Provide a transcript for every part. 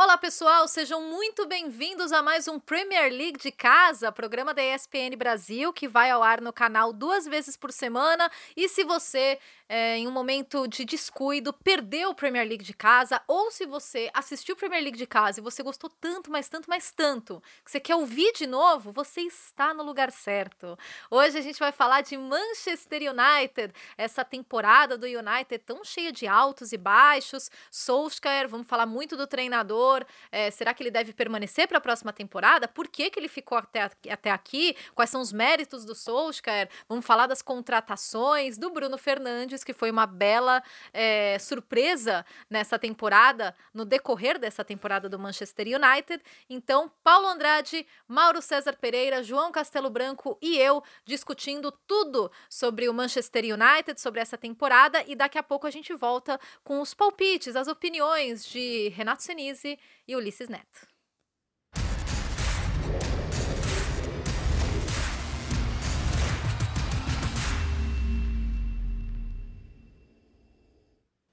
Olá pessoal, sejam muito bem-vindos a mais um Premier League de casa, programa da ESPN Brasil que vai ao ar no canal duas vezes por semana. E se você é, em um momento de descuido, perdeu o Premier League de casa, ou se você assistiu o Premier League de casa e você gostou tanto, mas tanto, mas tanto, que você quer ouvir de novo, você está no lugar certo. Hoje a gente vai falar de Manchester United, essa temporada do United tão cheia de altos e baixos. Solskjaer, vamos falar muito do treinador. É, será que ele deve permanecer para a próxima temporada? Por que, que ele ficou até, até aqui? Quais são os méritos do Solskjaer? Vamos falar das contratações do Bruno Fernandes que foi uma bela é, surpresa nessa temporada, no decorrer dessa temporada do Manchester United. Então, Paulo Andrade, Mauro César Pereira, João Castelo Branco e eu discutindo tudo sobre o Manchester United, sobre essa temporada, e daqui a pouco a gente volta com os palpites, as opiniões de Renato Senise e Ulisses Neto.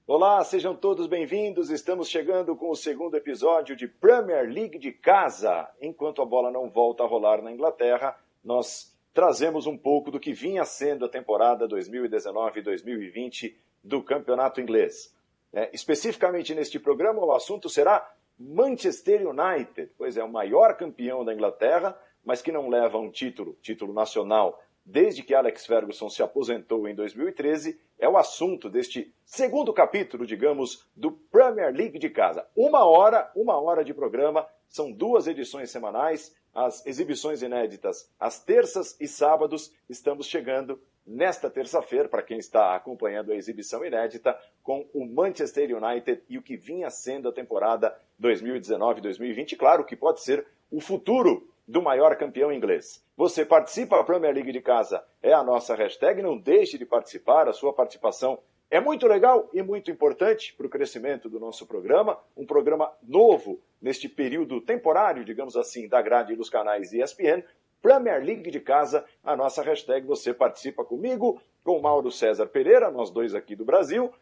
Olá, sejam todos bem-vindos. Estamos chegando com o segundo episódio de Premier League de casa. Enquanto a bola não volta a rolar na Inglaterra, nós trazemos um pouco do que vinha sendo a temporada 2019-2020 do campeonato inglês. É, especificamente neste programa, o assunto será Manchester United, pois é o maior campeão da Inglaterra, mas que não leva um título, título nacional, desde que Alex Ferguson se aposentou em 2013, é o assunto deste segundo capítulo, digamos, do Premier League de casa. Uma hora, uma hora de programa, são duas edições semanais, as exibições inéditas às terças e sábados. Estamos chegando nesta terça-feira, para quem está acompanhando a exibição inédita, com o Manchester United e o que vinha sendo a temporada 2019-2020. Claro que pode ser o futuro do maior campeão inglês. Você participa da Premier League de casa, é a nossa hashtag, não deixe de participar, a sua participação é muito legal e muito importante para o crescimento do nosso programa, um programa novo neste período temporário, digamos assim, da grade dos canais ESPN, Premier League de casa, a nossa hashtag, você participa comigo, com Mauro César Pereira, nós dois aqui do Brasil,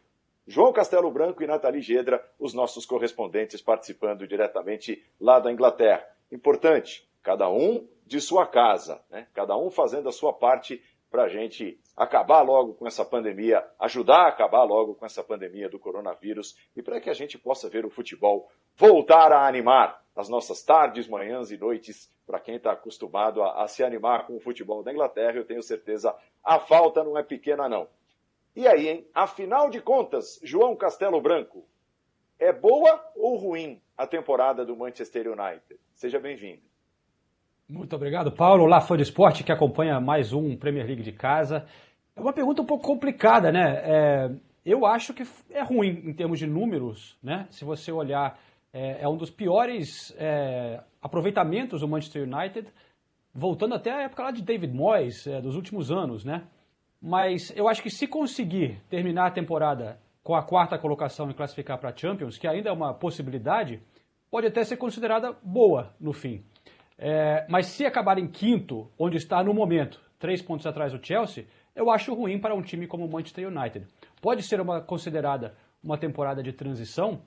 João Castelo Branco e Nathalie Gedra, os nossos correspondentes participando diretamente lá da Inglaterra. Importante, cada um de sua casa, né? cada um fazendo a sua parte para a gente acabar logo com essa pandemia, ajudar a acabar logo com essa pandemia do coronavírus e para que a gente possa ver o futebol voltar a animar as nossas tardes, manhãs e noites. Para quem está acostumado a, a, se animar com o futebol da Inglaterra, eu tenho certeza a falta não é pequena, não. E aí, hein? Afinal de contas, João Castelo Branco, é boa ou ruim a temporada do Manchester United? Seja bem-vindo. Muito obrigado, Paulo. Olá, fã de esporte que acompanha mais um Premier League de casa. É uma pergunta um pouco complicada, né? É, eu acho que é ruim em termos de números, né? Se você olhar, é, é um dos piores é, aproveitamentos do Manchester United, voltando até a época lá de David Moyes, é, dos últimos anos, né? Mas eu acho que se conseguir terminar a temporada com a quarta colocação e classificar para a Champions, que ainda é uma possibilidade, pode até ser considerada boa no fim. É, mas se acabar em quinto, onde está no momento, três pontos atrás do Chelsea, eu acho ruim para um time como o Manchester United. Pode ser uma considerada uma temporada de transição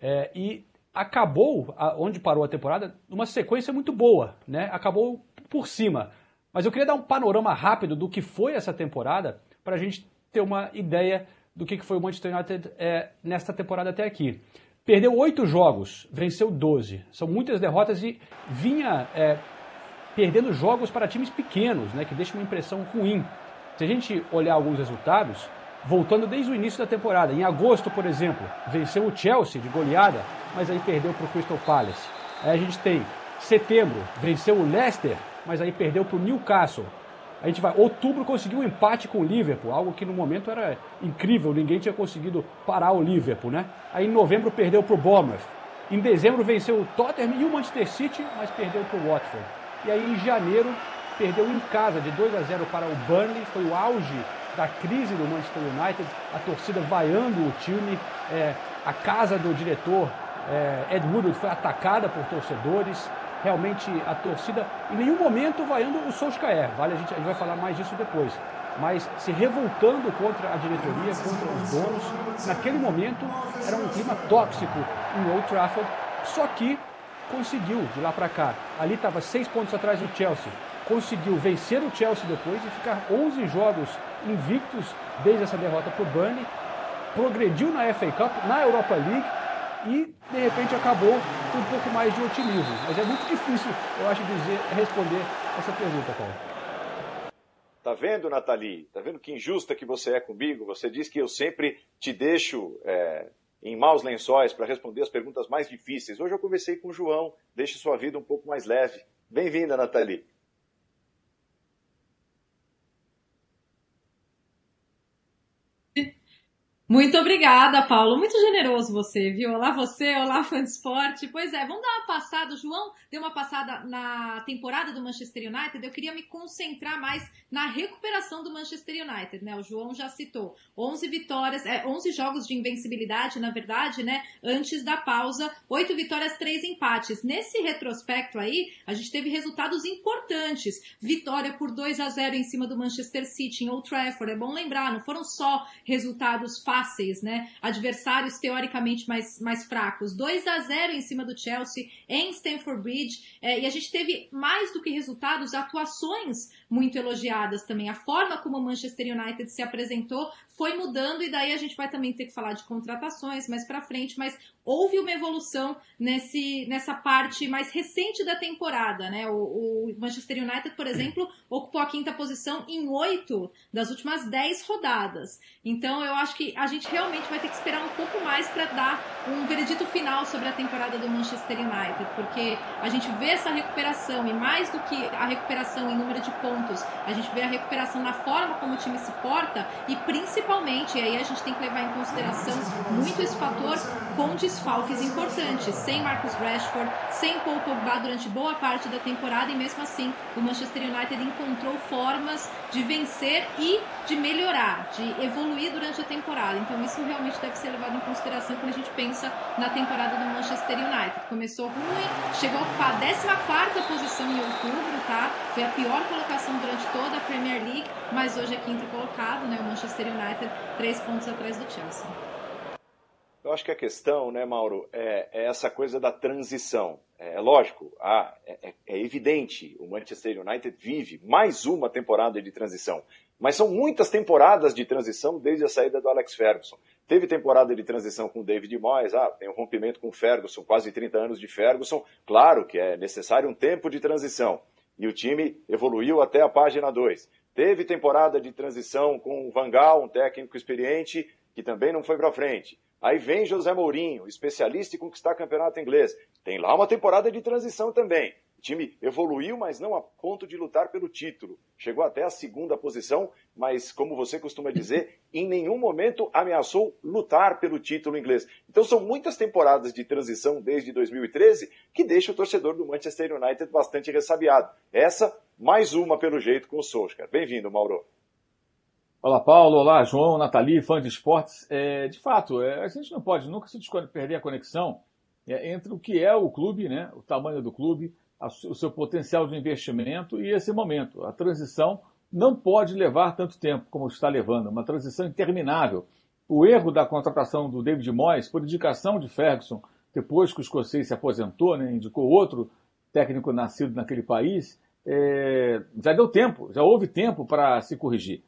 é, e acabou, onde parou a temporada, numa sequência muito boa, né? Acabou por cima. Mas eu queria dar um panorama rápido do que foi essa temporada para a gente ter uma ideia do que foi o Manchester United é, nesta temporada até aqui. Perdeu oito jogos, venceu 12. São muitas derrotas e vinha é, perdendo jogos para times pequenos, né, que deixa uma impressão ruim. Se a gente olhar alguns resultados, voltando desde o início da temporada, em agosto, por exemplo, venceu o Chelsea de goleada, mas aí perdeu para o Crystal Palace. Aí a gente tem setembro, venceu o Leicester, mas aí perdeu para o Newcastle. A gente vai. Outubro conseguiu um empate com o Liverpool, algo que no momento era incrível, ninguém tinha conseguido parar o Liverpool, né? Aí em novembro perdeu para o Bournemouth. Em dezembro venceu o Tottenham e o Manchester City, mas perdeu para o Watford. E aí em janeiro perdeu em casa de 2 a 0 para o Burnley, foi o auge da crise do Manchester United, a torcida vaiando o time, é, a casa do diretor é, Ed Woodward foi atacada por torcedores, realmente a torcida em nenhum momento vaiando o Solskjaer, vale a gente, a gente vai falar mais disso depois, mas se revoltando contra a diretoria, contra os donos. Naquele momento era um clima tóxico em Old Trafford Só que conseguiu de lá para cá. Ali estava seis pontos atrás do Chelsea. Conseguiu vencer o Chelsea depois e ficar 11 jogos invictos desde essa derrota para o Burnley. Progrediu na FA Cup, na Europa League e de repente acabou com um pouco mais de otimismo. Mas é muito difícil, eu acho, dizer, responder essa pergunta, Paulo. Tá vendo, Nathalie? Tá vendo que injusta que você é comigo? Você diz que eu sempre te deixo é, em maus lençóis para responder as perguntas mais difíceis. Hoje eu conversei com o João. Deixe sua vida um pouco mais leve. Bem-vinda, Nathalie. Muito obrigada, Paulo. Muito generoso você, viu? Olá você, olá fã de esporte. Pois é, vamos dar uma passada. O João deu uma passada na temporada do Manchester United. Eu queria me concentrar mais na recuperação do Manchester United, né? O João já citou 11 vitórias, é, 11 jogos de invencibilidade, na verdade, né? Antes da pausa, 8 vitórias, 3 empates. Nesse retrospecto aí, a gente teve resultados importantes. Vitória por 2 a 0 em cima do Manchester City em Old Trafford. É bom lembrar, não foram só resultados fáceis fáceis, né? Adversários teoricamente mais, mais fracos. 2 a 0 em cima do Chelsea em Stamford Bridge. É, e a gente teve mais do que resultados, atuações muito elogiadas também. A forma como o Manchester United se apresentou foi mudando e daí a gente vai também ter que falar de contratações mais para frente, mas houve uma evolução nesse, nessa parte mais recente da temporada, né? O, o Manchester United, por exemplo, ocupou a quinta posição em oito das últimas dez rodadas. Então eu acho que a gente realmente vai ter que esperar um pouco mais para dar um veredito final sobre a temporada do Manchester United, porque a gente vê essa recuperação e mais do que a recuperação em número de pontos, a gente vê a recuperação na forma como o time se porta e principalmente e aí a gente tem que levar em consideração muito esse fator com desfalques importantes, sem Marcus Rashford, sem Paul Pogba durante boa parte da temporada e mesmo assim o Manchester United encontrou formas de vencer e de melhorar, de evoluir durante a temporada. Então isso realmente deve ser levado em consideração quando a gente pensa na temporada do Manchester United. Começou ruim, chegou a ocupar a 14 posição em outubro, tá? Foi a pior colocação durante toda a Premier League, mas hoje é quinto colocado, né? O Manchester United três pontos atrás do Chelsea. Eu acho que a questão, né, Mauro, é, é essa coisa da transição. É, é lógico, ah, é, é, evidente, o Manchester United vive mais uma temporada de transição. Mas são muitas temporadas de transição desde a saída do Alex Ferguson. Teve temporada de transição com o David Moyes, ah, tem um rompimento com o Ferguson, quase 30 anos de Ferguson. Claro que é necessário um tempo de transição. E o time evoluiu até a página 2. Teve temporada de transição com o Vangal, um técnico experiente, que também não foi para frente. Aí vem José Mourinho, especialista em conquistar campeonato inglês. Tem lá uma temporada de transição também. O time evoluiu, mas não a ponto de lutar pelo título. Chegou até a segunda posição, mas, como você costuma dizer, em nenhum momento ameaçou lutar pelo título inglês. Então, são muitas temporadas de transição desde 2013 que deixa o torcedor do Manchester United bastante ressabiado. Essa, mais uma pelo jeito com o Solskjaer. Bem-vindo, Mauro. Olá, Paulo. Olá, João, Nathalie, fã de esportes. É, de fato, é, a gente não pode nunca se perder a conexão é, entre o que é o clube, né, o tamanho do clube, o seu potencial de investimento e esse momento. A transição não pode levar tanto tempo como está levando, uma transição interminável. O erro da contratação do David Moyes, por indicação de Ferguson, depois que o escocês se aposentou, né, indicou outro técnico nascido naquele país, é, já deu tempo, já houve tempo para se corrigir.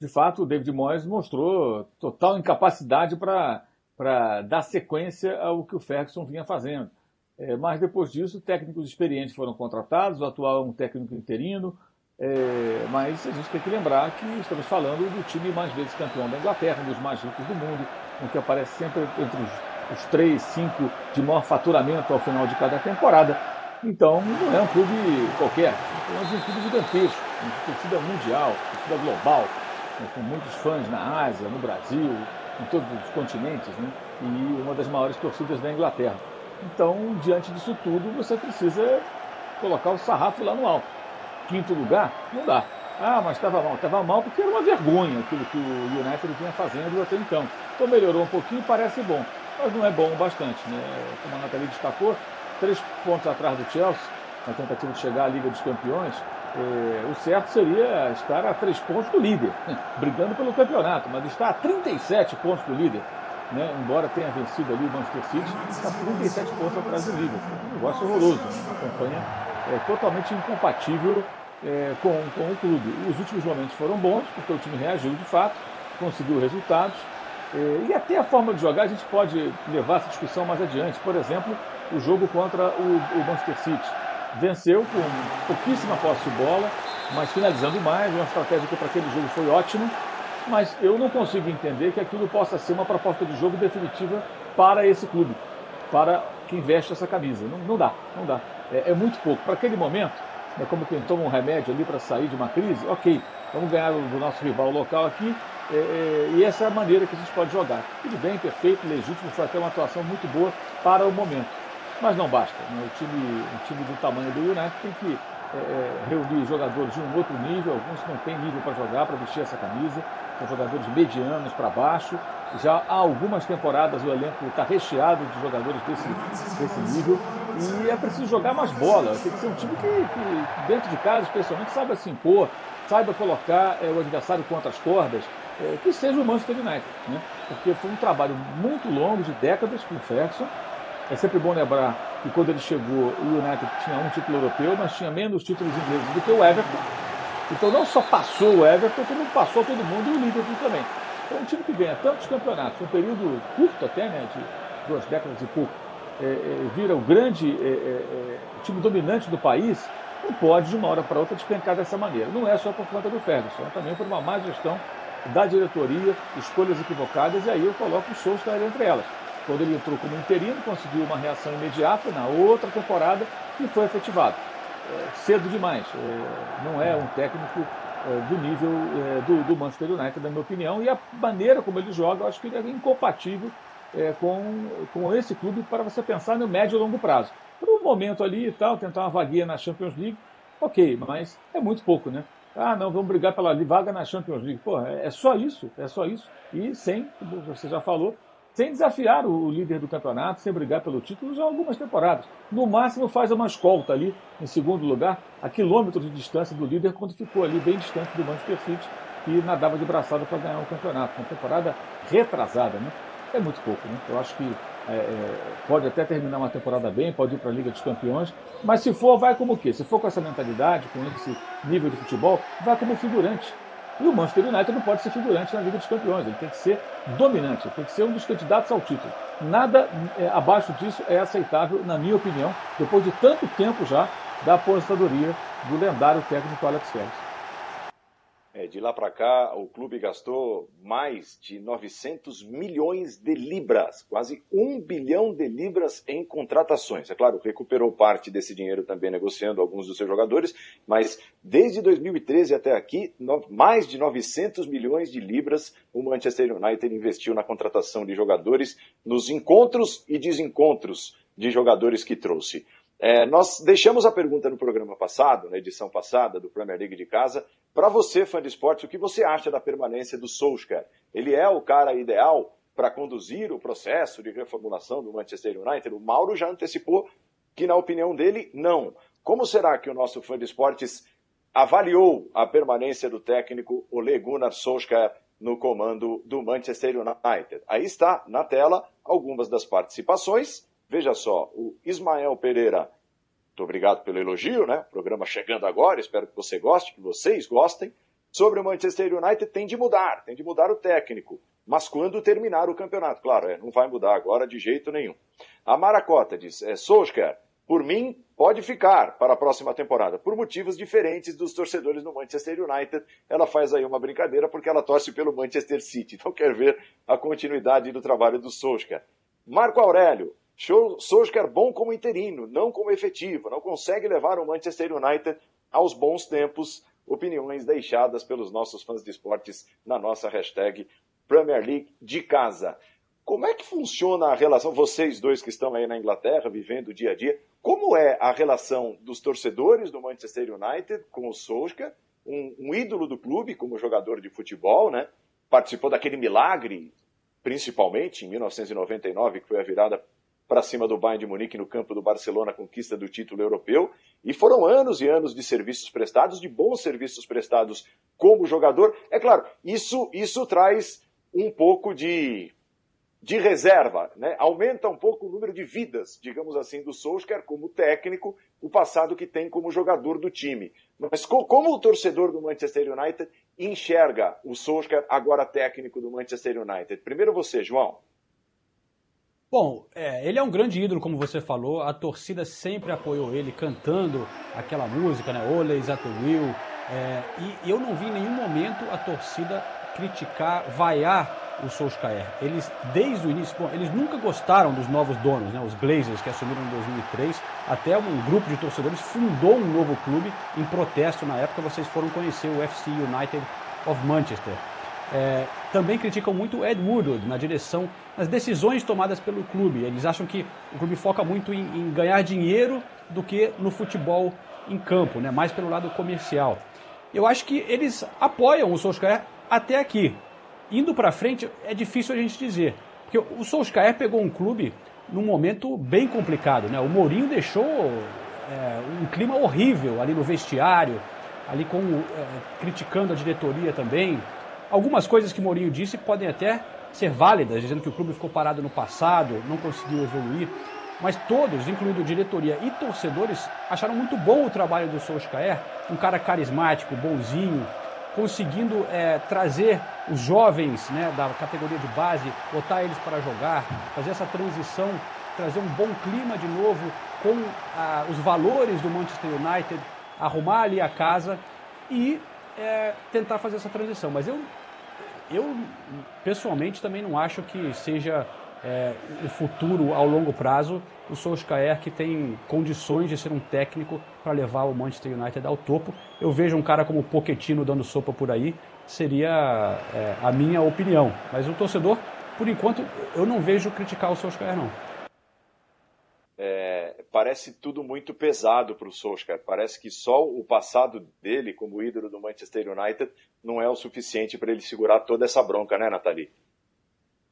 De fato, o David Moyes mostrou total incapacidade para dar sequência ao que o Ferguson vinha fazendo. É, mas depois disso, técnicos experientes foram contratados, o atual é um técnico interino, é, mas a gente tem que lembrar que estamos falando do time mais vezes campeão da Inglaterra, um dos mais ricos do mundo, um que aparece sempre entre os, os três, cinco de maior faturamento ao final de cada temporada. Então, não é um clube qualquer, é um clube gigantesco, uma torcida mundial, torcida global, né, com muitos fãs na Ásia, no Brasil, em todos os continentes, né, e uma das maiores torcidas da Inglaterra. Então, diante disso tudo, você precisa colocar o sarrafo lá no alto. Quinto lugar, não dá. Ah, mas estava mal. Estava mal porque era uma vergonha aquilo que o United vinha fazendo até então. Então melhorou um pouquinho, parece bom. Mas não é bom bastante. Né? Como a Nathalie destacou, três pontos atrás do Chelsea, na tentativa de chegar à Liga dos Campeões. É, o certo seria estar a três pontos do líder, brigando pelo campeonato, mas está a 37 pontos do líder. Né, embora tenha vencido ali o Manchester City, está 37 pontos atrás do Liverpool. Um negócio horroroso, uma campanha é, totalmente incompatível é, com, com o clube. Os últimos momentos foram bons, porque o time reagiu de fato, conseguiu resultados, é, e até a forma de jogar a gente pode levar essa discussão mais adiante. Por exemplo, o jogo contra o, o Manchester City. Venceu com pouquíssima posse de bola, mas finalizando mais, uma estratégia que para aquele jogo foi ótima, mas eu não consigo entender que aquilo possa ser uma proposta de jogo definitiva para esse clube, para quem veste essa camisa. Não, não dá, não dá. É, é muito pouco. Para aquele momento, é como quem toma um remédio ali para sair de uma crise, ok, vamos ganhar do nosso rival local aqui, é, é, e essa é a maneira que a gente pode jogar. Tudo bem, perfeito, legítimo, foi até uma atuação muito boa para o momento. Mas não basta. Né? O, time, o time do tamanho do United tem que é, é, reunir jogadores de um outro nível, alguns não têm nível para jogar, para vestir essa camisa, são jogadores medianos para baixo. Já há algumas temporadas o elenco está recheado de jogadores desse, desse nível e é preciso jogar mais bola. Tem que ser um time que, que dentro de casa, especialmente, saiba se impor, saiba colocar é, o adversário contra as cordas, é, que seja o Manchester United, né? porque foi um trabalho muito longo, de décadas, com o Ferguson. É sempre bom lembrar que quando ele chegou, o United tinha um título europeu, mas tinha menos títulos ingleses do que o Everton. Então não só passou o Everton, como passou todo mundo e o Liverpool também. É um time que ganha tantos campeonatos, um período curto até, né, de duas décadas e pouco, é, é, vira o grande é, é, é time dominante do país, não pode de uma hora para outra despencar dessa maneira. Não é só por conta do Ferguson, é também por uma má gestão da diretoria, escolhas equivocadas, e aí eu coloco o Solskjaer entre elas. Quando ele entrou como interino, conseguiu uma reação imediata na outra temporada e foi efetivado. Cedo demais. É, não é um técnico é, do nível é, do, do, Manchester United, na minha opinião, e a maneira como ele joga, eu acho que ele é incompatível com, com esse clube para você pensar no médio e longo prazo. Para um momento ali e tal, tentar uma vaguinha na Champions League, ok, mas é muito pouco, né? Ah, não, vamos brigar pela vaga na Champions League. É, é só isso, é só isso. E sem, como você já falou, sem desafiar o líder do campeonato, sem brigar pelo título já há algumas temporadas. No máximo faz uma escolta ali, em segundo lugar, a quilômetros de distância do líder, quando ficou ali bem distante do Manchester City e nadava de braçada para ganhar o campeonato. Uma temporada retrasada, né? É muito pouco, né? Eu acho que é, é, pode até terminar uma temporada bem, pode ir para a Liga dos Campeões, mas se for, vai como o quê? Se for com essa mentalidade, com esse nível de futebol, vai como figurante. E o Manchester United não pode ser figurante na Liga dos Campeões, ele tem que ser dominante, tem que ser um dos candidatos ao título. Nada é, abaixo disso é aceitável, na minha opinião, depois de tanto tempo já da aposentadoria do lendário técnico Alex Ferguson. É, de lá para cá, o clube gastou mais de 900 milhões de libras, quase um bilhão de libras em contratações. É claro, recuperou parte desse dinheiro também negociando alguns dos seus jogadores, mas desde 2013 até aqui, no, mais de 900 milhões de libras o Manchester United investiu na contratação de jogadores, nos encontros e desencontros de jogadores que trouxe. É, nós deixamos a pergunta no programa passado, na edição passada do Premier League de casa, para você, fã de esportes, o que você acha da permanência do Solskjaer? Ele é o cara ideal para conduzir o processo de reformulação do Manchester United? O Mauro já antecipou que, na opinião dele, não. Como será que o nosso fã de esportes avaliou a permanência do técnico Ole Gunnar Solskjaer no comando do Manchester United? Aí está na tela algumas das participações Veja só, o Ismael Pereira, muito obrigado pelo elogio, né? Programa chegando agora, espero que você goste, que vocês gostem. Sobre o Manchester United, tem de mudar, tem de mudar o técnico. Mas quando terminar o campeonato, claro, é, não vai mudar agora de jeito nenhum. A Maracota diz, é, Solskjaer, por mim, pode ficar para a próxima temporada, por motivos diferentes dos torcedores do Manchester United. Ela faz aí uma brincadeira porque ela torce pelo Manchester City, então quer ver a continuidade do trabalho do Solskjaer. Marco Aurélio, Solskjaer bom como interino, não como efetivo, não consegue levar o Manchester United aos bons tempos. Opiniões deixadas pelos nossos fãs de esportes na nossa hashtag Premier League de casa. Como é que funciona a relação, vocês dois que estão aí na Inglaterra, vivendo o dia a dia, como é a relação dos torcedores do Manchester United com o Solskjaer, um, um ídolo do clube como jogador de futebol, né? Participou daquele milagre, principalmente em 1999, que foi a virada para cima do Bayern de Munique no campo do Barcelona, conquista do título europeu. E foram anos e anos de serviços prestados, de bons serviços prestados como jogador. É claro, isso, isso traz um pouco de de reserva, né? aumenta um pouco o número de vidas, digamos assim, do Solskjaer como técnico, o passado que tem como jogador do time. Mas como o torcedor do Manchester United enxerga o Solskjaer agora técnico do Manchester United? Primeiro você, João. Bom, é, ele é um grande ídolo, como você falou. A torcida sempre apoiou ele cantando aquela música, né? Always at Will. É, e eu não vi em nenhum momento a torcida criticar, vaiar o Solskjaer. Eles, desde o início, bom, eles nunca gostaram dos novos donos, né? Os Glazers, que assumiram em 2003. Até um grupo de torcedores fundou um novo clube em protesto na época. Vocês foram conhecer o FC United of Manchester. É, também criticam muito Ed Woodward na direção, nas decisões tomadas pelo clube. Eles acham que o clube foca muito em, em ganhar dinheiro do que no futebol em campo, né? mais pelo lado comercial. Eu acho que eles apoiam o Solskjaer até aqui. Indo para frente é difícil a gente dizer, porque o Solskjaer pegou um clube num momento bem complicado. Né? O Mourinho deixou é, um clima horrível ali no vestiário, ali com, é, criticando a diretoria também. Algumas coisas que Mourinho disse podem até ser válidas, dizendo que o clube ficou parado no passado, não conseguiu evoluir. Mas todos, incluindo diretoria e torcedores, acharam muito bom o trabalho do Solskjaer, um cara carismático, bonzinho, conseguindo é, trazer os jovens né, da categoria de base, botar eles para jogar, fazer essa transição, trazer um bom clima de novo com ah, os valores do Manchester United, arrumar ali a casa e é, tentar fazer essa transição. Mas eu, eu pessoalmente também não acho que seja é, o futuro ao longo prazo o Solskjaer que tem condições de ser um técnico para levar o Manchester United ao topo. Eu vejo um cara como Pochettino dando sopa por aí, seria é, a minha opinião. Mas o torcedor, por enquanto, eu não vejo criticar o Solskjaer não parece tudo muito pesado para o Solskjaer. Parece que só o passado dele como ídolo do Manchester United não é o suficiente para ele segurar toda essa bronca, né, Nathalie?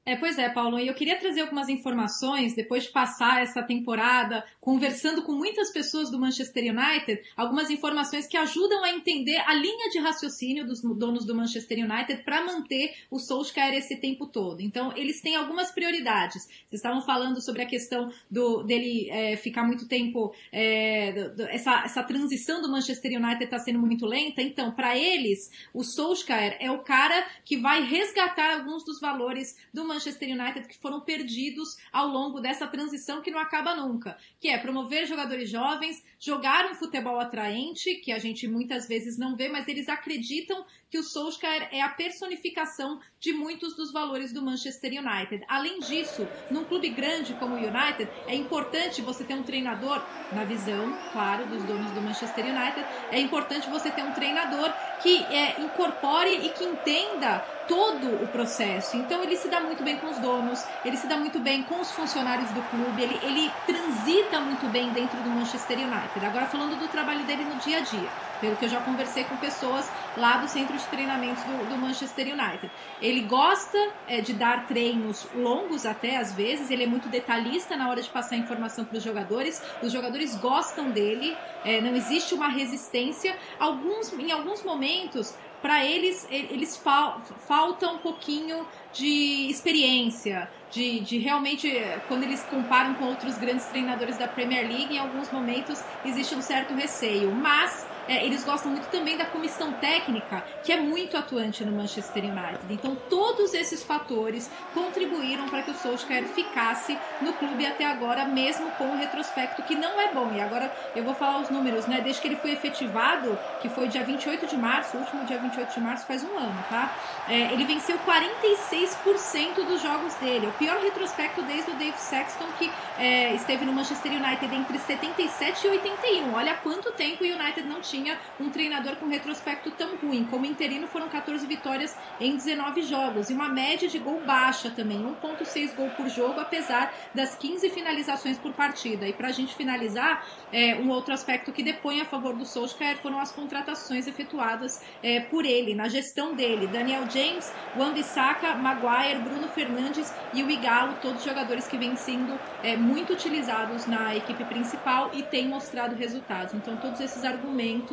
É, pois é, Paulo, e eu queria trazer algumas informações, depois de passar essa temporada conversando com muitas pessoas do Manchester United, algumas informações que ajudam a entender a linha de raciocínio dos donos do Manchester United para manter o Solskjaer esse tempo todo. Então, eles têm algumas prioridades. Vocês estavam falando sobre a questão do, dele é, ficar muito tempo, é, do, essa, essa transição do Manchester United está sendo muito lenta. Então, para eles, o Solskjaer é o cara que vai resgatar alguns dos valores do Manchester Manchester United que foram perdidos ao longo dessa transição que não acaba nunca, que é promover jogadores jovens, jogar um futebol atraente, que a gente muitas vezes não vê, mas eles acreditam que o Solskjaer é a personificação de muitos dos valores do Manchester United. Além disso, num clube grande como o United, é importante você ter um treinador, na visão, claro, dos donos do Manchester United, é importante você ter um treinador que é, incorpore e que entenda todo o processo. Então ele se dá muito bem com os donos, ele se dá muito bem com os funcionários do clube, ele, ele transita muito bem dentro do Manchester United. Agora falando do trabalho dele no dia a dia, pelo que eu já conversei com pessoas lá do centro de treinamentos do, do Manchester United. Ele gosta é, de dar treinos longos até às vezes, ele é muito detalhista na hora de passar informação para os jogadores, os jogadores gostam dele, é, não existe uma resistência. Alguns, em alguns momentos para eles, eles fal, falta um pouquinho de experiência, de, de realmente, quando eles comparam com outros grandes treinadores da Premier League, em alguns momentos existe um certo receio. Mas é, eles gostam muito também da comissão técnica, que é muito atuante no Manchester United. Então, todos esses fatores contribuíram para que o Solskjaer ficasse no clube até agora, mesmo com o retrospecto, que não é bom. E agora eu vou falar os números, né? Desde que ele foi efetivado, que foi dia 28 de março, o último dia 28 de março faz um ano, tá? É, ele venceu 46% dos jogos dele. O pior retrospecto desde o Dave Sexton, que é, esteve no Manchester United entre 77 e 81. Olha quanto tempo o United não tinha tinha um treinador com retrospecto tão ruim. Como interino foram 14 vitórias em 19 jogos e uma média de gol baixa também, 1.6 gol por jogo, apesar das 15 finalizações por partida. E para a gente finalizar, é, um outro aspecto que depõe a favor do Solskjaer foram as contratações efetuadas é, por ele, na gestão dele. Daniel James, Wan-Bissaka, Maguire, Bruno Fernandes e o Igalo, todos jogadores que vêm sendo é, muito utilizados na equipe principal e têm mostrado resultados. Então, todos esses argumentos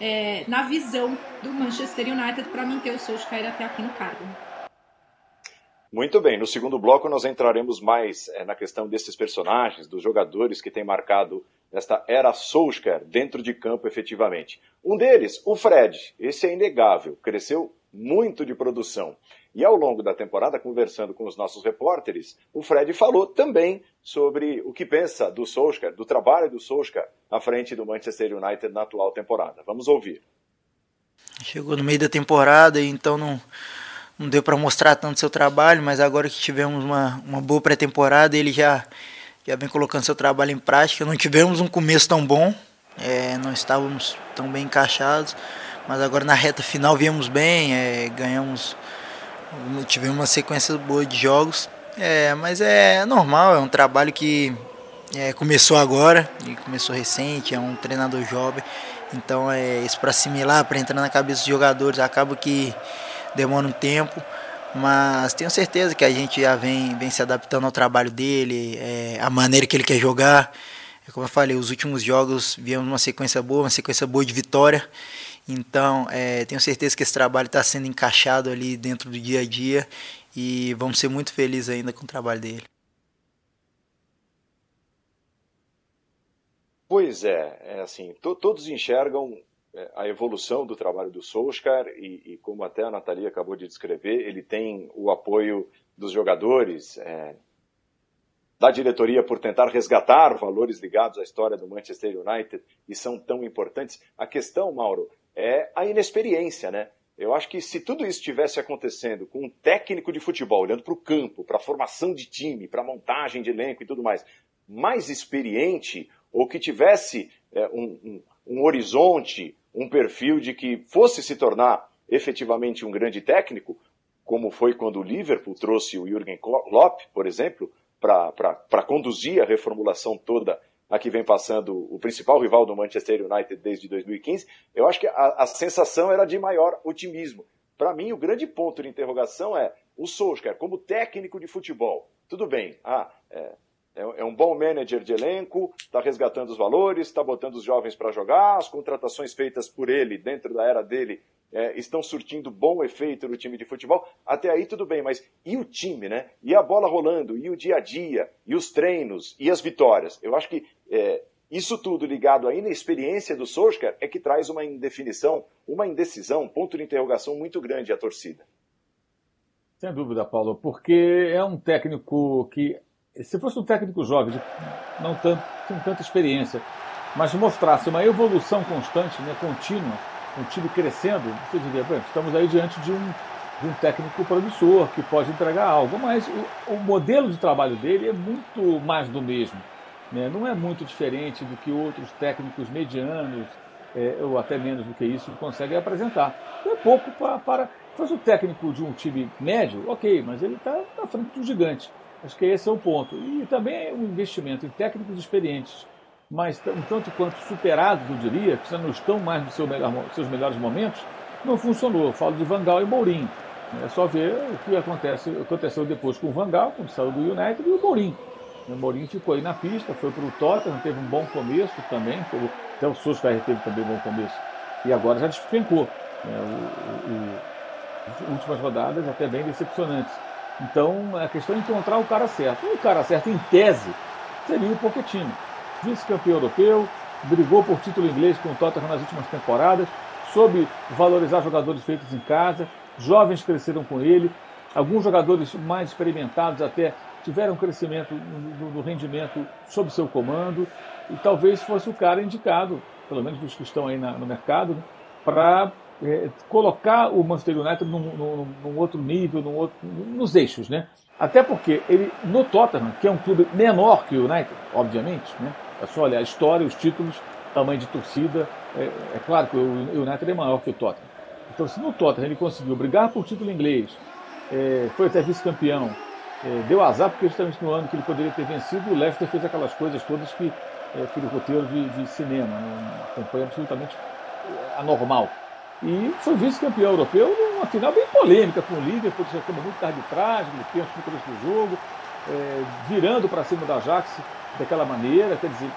é, na visão do Manchester United para manter o Solskjaer até aqui no cargo. Muito bem, no segundo bloco nós entraremos mais é, na questão desses personagens, dos jogadores que têm marcado esta era Solskjaer dentro de campo efetivamente. Um deles, o Fred, esse é inegável, cresceu muito de produção. E ao longo da temporada, conversando com os nossos repórteres, o Fred falou também sobre o que pensa do Solskjaer, do trabalho do Solskjaer à frente do Manchester United na atual temporada. Vamos ouvir. Chegou no meio da temporada, então não, não deu para mostrar tanto seu trabalho, mas agora que tivemos uma, uma boa pré-temporada, ele já, já vem colocando seu trabalho em prática. Não tivemos um começo tão bom, é, não estávamos tão bem encaixados, mas agora na reta final viemos bem, é, ganhamos, tivemos uma sequência boa de jogos. É, mas é normal, é um trabalho que é, começou agora, e começou recente, é um treinador jovem. Então é isso para assimilar, para entrar na cabeça dos jogadores, acaba que demora um tempo, mas tenho certeza que a gente já vem, vem se adaptando ao trabalho dele, é, a maneira que ele quer jogar. É como eu falei, os últimos jogos viemos uma sequência boa, uma sequência boa de vitória. Então, é, tenho certeza que esse trabalho está sendo encaixado ali dentro do dia a dia e vamos ser muito felizes ainda com o trabalho dele. Pois é, é assim, to, todos enxergam é, a evolução do trabalho do Solskjaer e, e, como até a Natalia acabou de descrever, ele tem o apoio dos jogadores, é, da diretoria por tentar resgatar valores ligados à história do Manchester United e são tão importantes. A questão, Mauro, é a inexperiência, né? Eu acho que se tudo isso estivesse acontecendo com um técnico de futebol olhando para o campo, para a formação de time, para a montagem de elenco e tudo mais, mais experiente, ou que tivesse é, um, um, um horizonte, um perfil de que fosse se tornar efetivamente um grande técnico, como foi quando o Liverpool trouxe o Jürgen Klopp, por exemplo, para conduzir a reformulação toda a que vem passando o principal rival do Manchester United desde 2015, eu acho que a, a sensação era de maior otimismo. Para mim, o grande ponto de interrogação é o Solskjaer como técnico de futebol. Tudo bem, ah, é, é, é um bom manager de elenco, está resgatando os valores, está botando os jovens para jogar, as contratações feitas por ele dentro da era dele é, estão surtindo bom efeito no time de futebol. Até aí tudo bem, mas e o time, né? E a bola rolando, e o dia a dia, e os treinos, e as vitórias? Eu acho que é, isso tudo ligado à inexperiência do Solskjaer é que traz uma indefinição, uma indecisão, um ponto de interrogação muito grande à torcida. Sem dúvida, Paulo, porque é um técnico que se fosse um técnico jovem, não tanto, sem tanta experiência, mas mostrasse uma evolução constante, né, contínua, um time crescendo, você diria, bem, estamos aí diante de um, de um técnico promissor que pode entregar algo, mas o, o modelo de trabalho dele é muito mais do mesmo. Né? Não é muito diferente do que outros técnicos medianos, é, ou até menos do que isso, conseguem apresentar. É pouco para. para fosse o técnico de um time médio, ok, mas ele está na frente do gigante. Acho que esse é o ponto. E também um investimento em técnicos experientes, mas um tanto quanto superados, eu diria, que já não estão mais nos seu melhor, seus melhores momentos, não funcionou. Eu falo de Vangal e Mourinho. É só ver o que acontece, aconteceu depois com o Vangal, quando saiu do United, e o Mourinho. O Mourinho ficou aí na pista, foi para o Tottenham, teve um bom começo também, até o Solskjaer teve também um bom começo, e agora já despencou. É, o, as últimas rodadas até bem decepcionantes. Então a questão é encontrar o cara certo. E o cara certo, em tese, seria o Pochettino. Vice-campeão europeu, brigou por título inglês com o Tottenham nas últimas temporadas, soube valorizar jogadores feitos em casa, jovens cresceram com ele, alguns jogadores mais experimentados até tiveram crescimento no, no rendimento sob seu comando, e talvez fosse o cara indicado, pelo menos dos que estão aí na, no mercado, né, para é, colocar o Manchester United num, num, num, outro nível, num outro, nos eixos, né? Até porque ele, no Tottenham, que é um clube menor que o United, obviamente, né? É só olhar a história, os títulos, tamanho de torcida. É, é claro que o United é maior que o Tottenham. Então, se no Tottenham ele conseguiu brigar por título inglês, é, foi até vice-campeão, é, deu azar porque justamente no ano que ele poderia ter vencido, o Leicester fez aquelas coisas todas que é aquele roteiro de, de cinema, né? uma campanha absolutamente é, anormal. E foi vice-campeão europeu numa final bem polêmica com o Liverpool, que reclama muito arbitragem, ele pensa no começo do jogo, é, virando para cima da Ajax daquela maneira, quer dizer,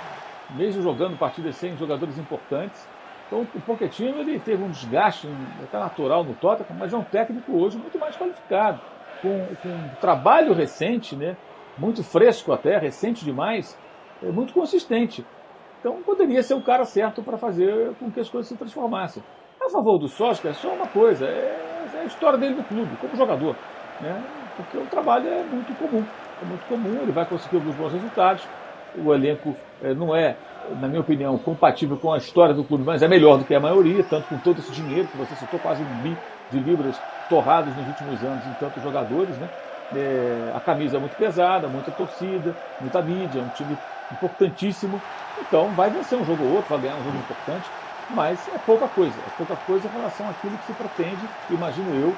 mesmo jogando partidas sem jogadores importantes. Então o Pochettino ele teve um desgaste até natural no Tottenham, mas é um técnico hoje muito mais qualificado. com, com um trabalho recente, né? muito fresco até, recente demais, é muito consistente. Então poderia ser o cara certo para fazer com que as coisas se transformassem. A favor do Sosca é só uma coisa, é, é, a história dele no clube, como jogador. Né? Porque o trabalho é muito comum. É muito comum, ele vai conseguir alguns bons resultados. O elenco é, não é, na minha opinião, compatível com a história do clube, mas é melhor do que a maioria, tanto com todo esse dinheiro que você citou, quase um bi de libras torrados nos últimos anos em tantos jogadores. Né? É, a camisa é muito pesada, muita torcida, muita mídia, é um time importantíssimo. Então vai vencer um jogo ou outro, vai ganhar um jogo importante, mas é pouca coisa. É pouca coisa em relação àquilo que se pretende, imagino eu,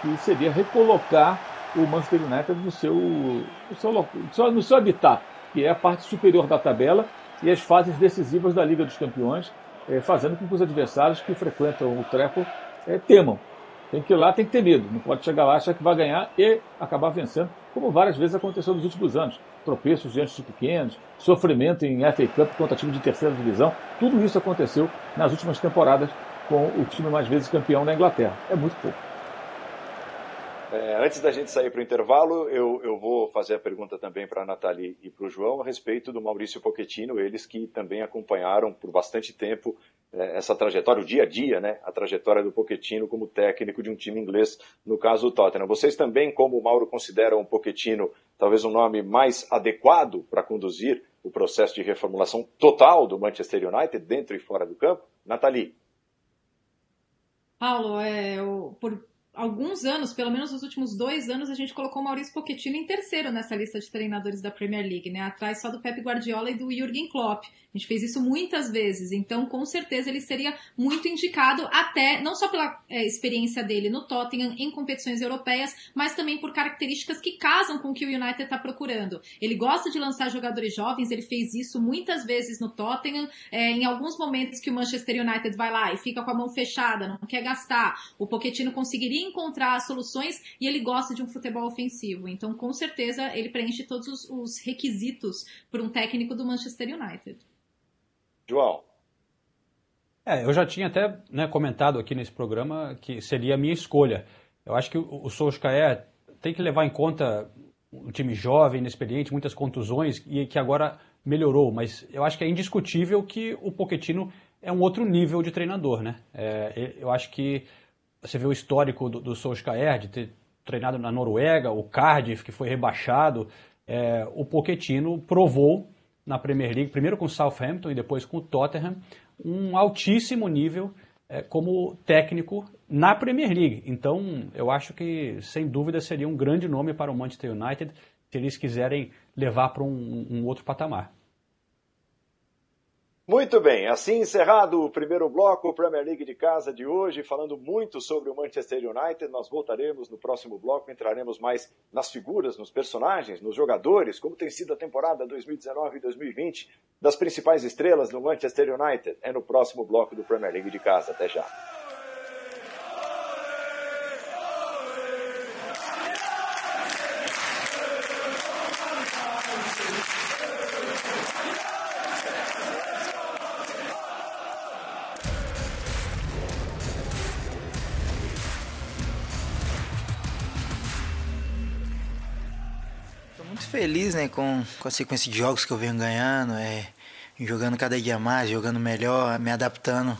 que seria recolocar o Manchester United no seu, no seu, no seu habitat, que é a parte superior da tabela e as fases decisivas da Liga dos Campeões, é, fazendo com que os adversários que frequentam o Trafford é, temam. Tem que ir lá, tem que ter medo. Não pode chegar lá, achar que vai ganhar e acabar vencendo, como várias vezes aconteceu nos últimos anos. Tropeços diante de pequenos, sofrimento em FA Cup contra time de terceira divisão. Tudo isso aconteceu nas últimas temporadas com o time mais vezes campeão da Inglaterra. É muito pouco. É, antes da gente sair para o intervalo, eu, eu, vou fazer a pergunta também para a Nathalie e para o João a respeito do Maurício Pochettino, eles que também acompanharam por bastante tempo é, essa trajetória, o dia a dia, né, a trajetória do Pochettino como técnico de um time inglês, no caso o Tottenham. Vocês também, como o Mauro, consideram o Pochettino talvez um nome mais adequado para conduzir o processo de reformulação total do Manchester United, dentro e fora do campo? Nathalie. Paulo, é, eu, por alguns anos, pelo menos nos últimos dois anos, a gente colocou o Maurício Pochettino em terceiro nessa lista de treinadores da Premier League, né? Atrás só do Pep Guardiola e do Jürgen Klopp. A gente fez isso muitas vezes, então com certeza ele seria muito indicado, até não só pela é, experiência dele no Tottenham em competições europeias, mas também por características que casam com o que o United está procurando. Ele gosta de lançar jogadores jovens, ele fez isso muitas vezes no Tottenham, é, em alguns momentos que o Manchester United vai lá e fica com a mão fechada, não quer gastar, o Pochettino conseguiria encontrar soluções e ele gosta de um futebol ofensivo. Então, com certeza, ele preenche todos os, os requisitos para um técnico do Manchester United. João. É, eu já tinha até né, comentado aqui nesse programa que seria a minha escolha. Eu acho que o, o Solskjaer tem que levar em conta um time jovem, inexperiente, muitas contusões e que agora melhorou, mas eu acho que é indiscutível que o Pochettino é um outro nível de treinador, né? É, eu acho que você vê o histórico do, do Solskjaer, de ter treinado na Noruega, o Cardiff, que foi rebaixado, é, o Pochettino provou na Premier League, primeiro com o Southampton e depois com o Tottenham, um altíssimo nível é, como técnico na Premier League. Então, eu acho que, sem dúvida, seria um grande nome para o Manchester United se eles quiserem levar para um, um outro patamar. Muito bem, assim encerrado o primeiro bloco, Premier League de casa de hoje, falando muito sobre o Manchester United. Nós voltaremos no próximo bloco, entraremos mais nas figuras, nos personagens, nos jogadores, como tem sido a temporada 2019 e 2020 das principais estrelas do Manchester United. É no próximo bloco do Premier League de casa. Até já. Feliz, né, com, com a sequência de jogos que eu venho ganhando, é, jogando cada dia mais, jogando melhor, me adaptando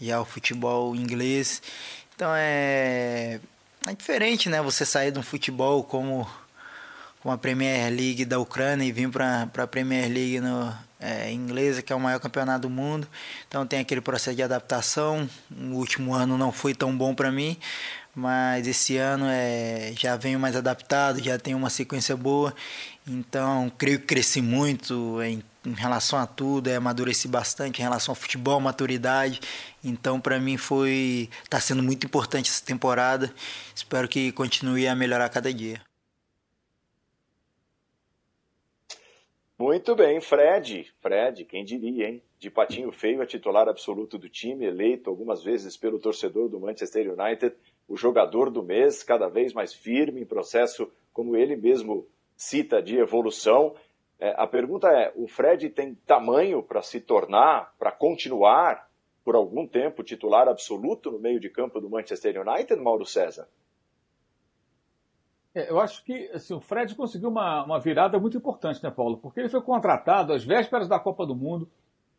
e ao futebol inglês. Então é, é diferente, né, você sair de um futebol como, como a Premier League da Ucrânia e vir para a Premier League no, é, inglesa, que é o maior campeonato do mundo. Então tem aquele processo de adaptação. O último ano não foi tão bom para mim, mas esse ano é, já venho mais adaptado, já tenho uma sequência boa, então creio que cresci muito em, em relação a tudo, é, amadureci bastante em relação ao futebol, maturidade, então para mim foi está sendo muito importante essa temporada, espero que continue a melhorar cada dia. Muito bem, Fred. Fred, quem diria, hein? De patinho feio a titular absoluto do time, eleito algumas vezes pelo torcedor do Manchester United o jogador do mês, cada vez mais firme em processo, como ele mesmo cita, de evolução. É, a pergunta é: o Fred tem tamanho para se tornar, para continuar por algum tempo titular absoluto no meio de campo do Manchester United, Mauro César? É, eu acho que assim, o Fred conseguiu uma, uma virada muito importante, né, Paulo? Porque ele foi contratado às vésperas da Copa do Mundo.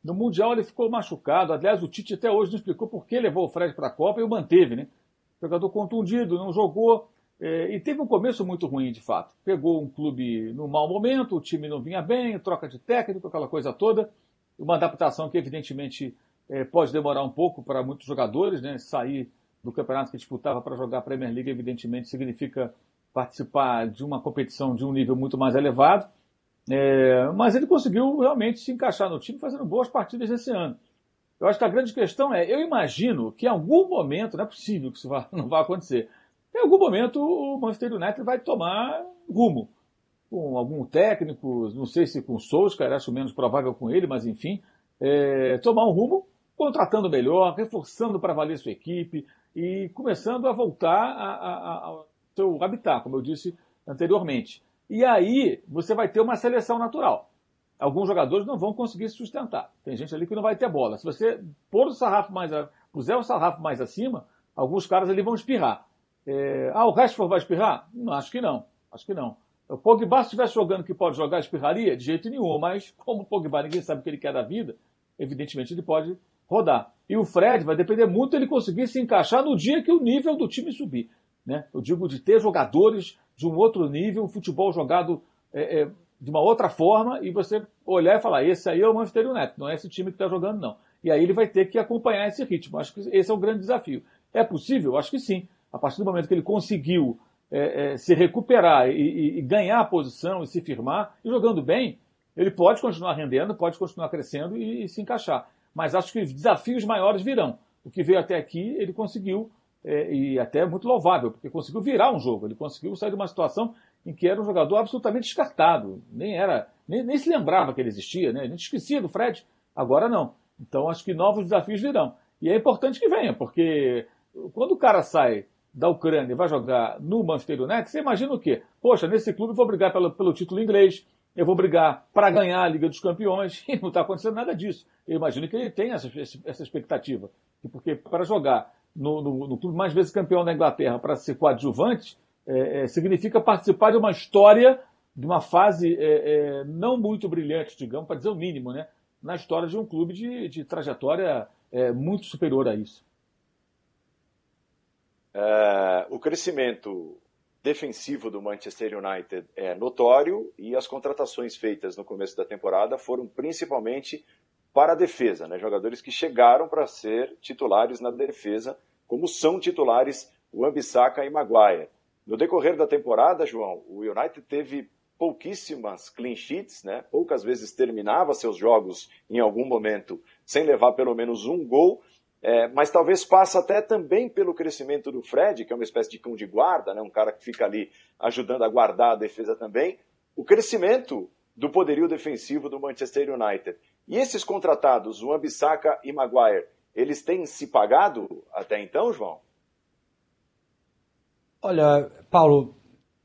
No Mundial ele ficou machucado. Aliás, o Tite até hoje não explicou por que levou o Fred para a Copa e o manteve, né? Jogador contundido, não jogou. É, e teve um começo muito ruim, de fato. Pegou um clube no mau momento, o time não vinha bem, troca de técnico, aquela coisa toda. Uma adaptação que, evidentemente, é, pode demorar um pouco para muitos jogadores, né? Sair do campeonato que disputava para jogar a Premier League, evidentemente, significa participar de uma competição de um nível muito mais elevado. É, mas ele conseguiu realmente se encaixar no time fazendo boas partidas esse ano. Eu acho que a grande questão é, eu imagino que em algum momento, não é possível que isso vá, não vá acontecer, em algum momento o Manchester United vai tomar rumo. Com algum técnico, não sei se com o Solskjaer, acho menos provável com ele, mas enfim, é, tomar um rumo contratando melhor, reforçando para valer sua equipe e começando a voltar a, a, a, seu habitat, como eu disse anteriormente. E aí você vai ter uma seleção natural. Alguns jogadores não vão conseguir se sustentar. Tem gente ali que não vai ter bola. Se você pôr o sarrafo mais puser o sarrafo mais acima, alguns caras ali vão espirrar. É, ah, o Rashford vai espirrar? Não, acho que não. Acho que não. O Pogba, se estivesse jogando que pode jogar, espirraria? De jeito nenhum. Mas como o Pogba ninguém sabe o que ele quer da vida, evidentemente ele pode rodar. E o Fred vai depender muito dele conseguir se encaixar no dia que o nível do time subir. Né? Eu digo de ter jogadores de um outro nível, um futebol jogado é, é, de uma outra forma, e você olhar e falar: esse aí é o Manchester United, não é esse time que está jogando, não. E aí ele vai ter que acompanhar esse ritmo. Acho que esse é o grande desafio. É possível? Acho que sim. A partir do momento que ele conseguiu é, é, se recuperar e, e, e, ganhar a posição e se firmar, e jogando bem, ele pode continuar rendendo, pode continuar crescendo e, e se encaixar. Mas acho que desafios maiores virão. O que veio até aqui, ele conseguiu é, e até é muito louvável, porque conseguiu virar um jogo, ele conseguiu sair de uma situação em que era um jogador absolutamente descartado, nem era, nem, nem se lembrava que ele existia, né? a gente esquecia do Fred, agora não. Então acho que novos desafios virão. E é importante que venha, porque quando o cara sai da Ucrânia e vai jogar no Manchester United, você imagina o quê? Poxa, nesse clube eu vou brigar pelo, pelo título inglês, eu vou brigar para ganhar a Liga dos Campeões, e não está acontecendo nada disso. Eu imagino que ele tem essa, essa expectativa, porque para jogar no, no, no, clube mais vezes campeão da Inglaterra para ser coadjuvante, é, é, significa participar de uma história, de uma fase é, é não muito brilhante, digamos, para dizer o mínimo, né, na história de um clube de, de trajetória é, muito superior a isso. É, o crescimento defensivo do Manchester United é notório e as contratações feitas no começo da temporada foram principalmente para a defesa, né? jogadores que chegaram para ser titulares na defesa, como são titulares o Ambissaca e Maguire. No decorrer da temporada, João, o United teve pouquíssimas clean sheets, né? poucas vezes terminava seus jogos em algum momento sem levar pelo menos um gol, é, mas talvez passa até também pelo crescimento do Fred, que é uma espécie de cão de guarda, né, um cara que fica ali ajudando a guardar a defesa também. O crescimento do poderio defensivo do Manchester United. E esses contratados, o Ambissaca e Maguire, eles têm se pagado até então, João? Olha, Paulo,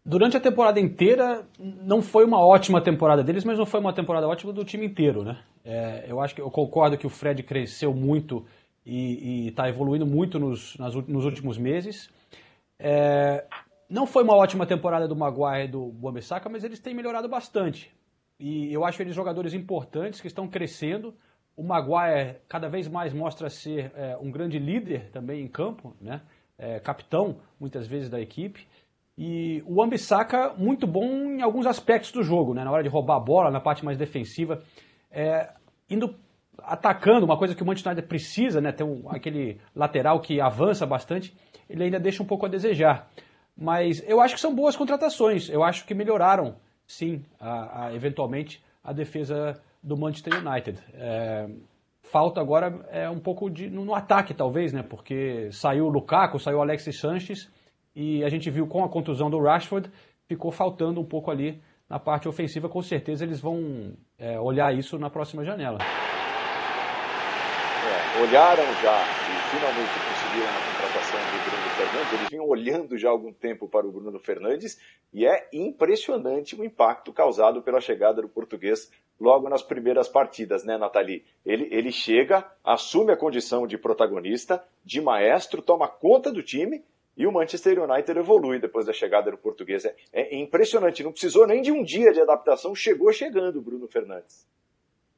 durante a temporada inteira não foi uma ótima temporada deles, mas não foi uma temporada ótima do time inteiro, né? É, eu acho que eu concordo que o Fred cresceu muito e está evoluindo muito nos, nas, nos últimos meses. É, não foi uma ótima temporada do Maguire e do Bombessaca, mas eles têm melhorado bastante. E eu acho eles jogadores importantes que estão crescendo. O Maguire cada vez mais mostra ser é, um grande líder também em campo, né? É, capitão muitas vezes da equipe. E o Ambissaca muito bom em alguns aspectos do jogo, né? na hora de roubar a bola, na parte mais defensiva. É, indo atacando, uma coisa que o Manchester United precisa, né, ter um, aquele lateral que avança bastante, ele ainda deixa um pouco a desejar. Mas eu acho que são boas contratações, eu acho que melhoraram, sim, a, a, eventualmente, a defesa do Manchester United. É, falta agora é um pouco de no, no, ataque, talvez, né, porque saiu o Lukaku, saiu o Alexis Sanches, e a gente viu com a contusão do Rashford, ficou faltando um pouco ali na parte ofensiva, com certeza eles vão é, olhar isso na próxima janela. Olharam já e finalmente conseguiram a contratação do Bruno Fernandes, eles vinham olhando já há algum tempo para o Bruno Fernandes e é impressionante o impacto causado pela chegada do português logo nas primeiras partidas, né, Nathalie? Ele, ele chega, assume a condição de protagonista, de maestro, toma conta do time E o Manchester United evolui depois da chegada do português. É, é impressionante, não precisou nem de um dia de adaptação, chegou chegando o Bruno Fernandes.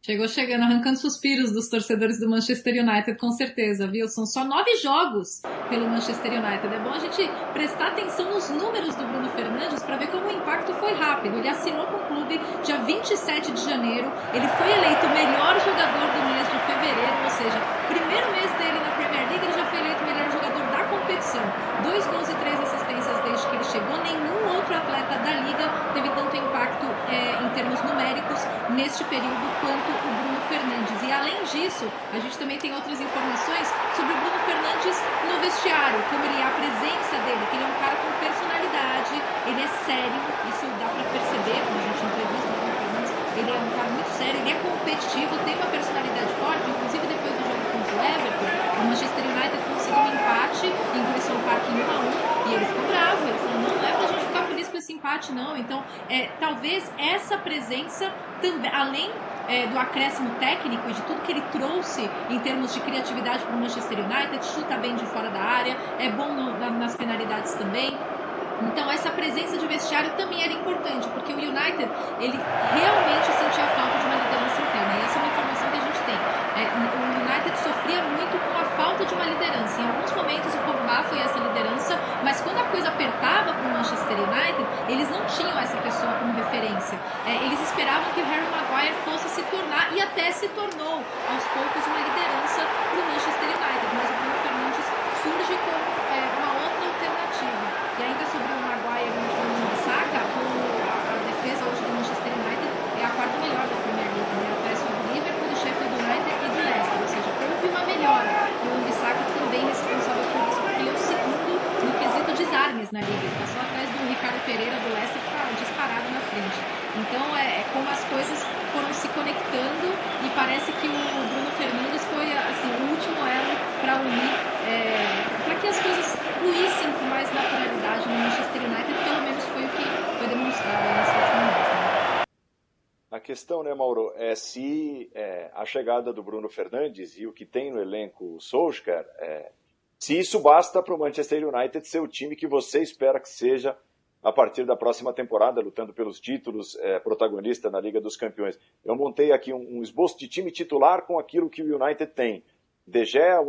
Chegou chegando, arrancando suspiros dos torcedores do Manchester United, com certeza, viu? São só nove jogos pelo Manchester United. É bom a gente prestar atenção nos números do Bruno Fernandes para ver como o impacto foi rápido. Ele assinou com o clube dia 27 de janeiro. Ele foi eleito o melhor jogador do mês de fevereiro, ou seja, primeiro mês dele na Premier League, ele já foi eleito o melhor jogador da competição. Dois gols e três assistências desde que ele chegou. Nenhum outro atleta da liga teve tanto impacto é, em termos numéricos neste período quanto o Bruno Fernandes. E além disso, a gente também tem outras informações sobre o Bruno Fernandes no vestiário, como ele é a presença dele, que ele é um cara com personalidade, ele é sério, isso dá para perceber quando a gente entrevista o Bruno Fernandes, ele é um cara muito sério, ele é competitivo, tem uma personalidade forte, inclusive depois do jogo contra o Everton, o Manchester United conseguiu um empate em Grissom Park em 1 a 1 e ele ficou bravo, ele falou, não, não é pra gente esse empate, não. Então, é, talvez essa presença, além é, do acréscimo técnico e de tudo que ele trouxe em termos de criatividade para o Manchester United, chuta bem de fora da área, é bom no, nas penalidades também. Então essa presença de vestiário também era importante, porque o United ele realmente sentia falta de uma liderança interna. E essa é uma informação que a gente tem. É, o United sofria muito com a falta de uma liderança. Em alguns momentos o Pogba foi essa liderança, mas quando a coisa apertava para o Manchester United, eles não tinham essa pessoa como referência. É, eles esperavam que o Harry Maguire fosse se tornar, e até se tornou, aos poucos, uma liderança para o Manchester United. Mas o Bruno Fernandes surge como é, uma outra alternativa. E ainda sobre o Maguire e o Saka, a, a defesa hoje do Manchester United é a quarta melhor da Premier League, né? atrás do Liverpool, do Sheffield United e do Leicester. Ou seja, houve uma melhora. E o Bissaka também é responsável por isso, porque ele é o segundo no desarmes na liga. Ele está só atrás do Ricardo Pereira do Leicester, que está disparado na frente. Então é, é como as coisas foram se conectando e parece que o Bruno Fernandes foi assim, o último elo para unir, é, para que as coisas fluíssem com mais naturalidade no Manchester United, pelo menos foi o que foi demonstrado nesse último mês. Né? A questão, né, Mauro, é se é, a chegada do Bruno Fernandes e o que tem no elenco Solskjaer, é, se isso basta para o Manchester United ser o time que você espera que seja a partir da próxima temporada, lutando pelos títulos, é, protagonista na Liga dos Campeões. Eu montei aqui um, um, esboço de time titular com aquilo que o United tem. De Gea,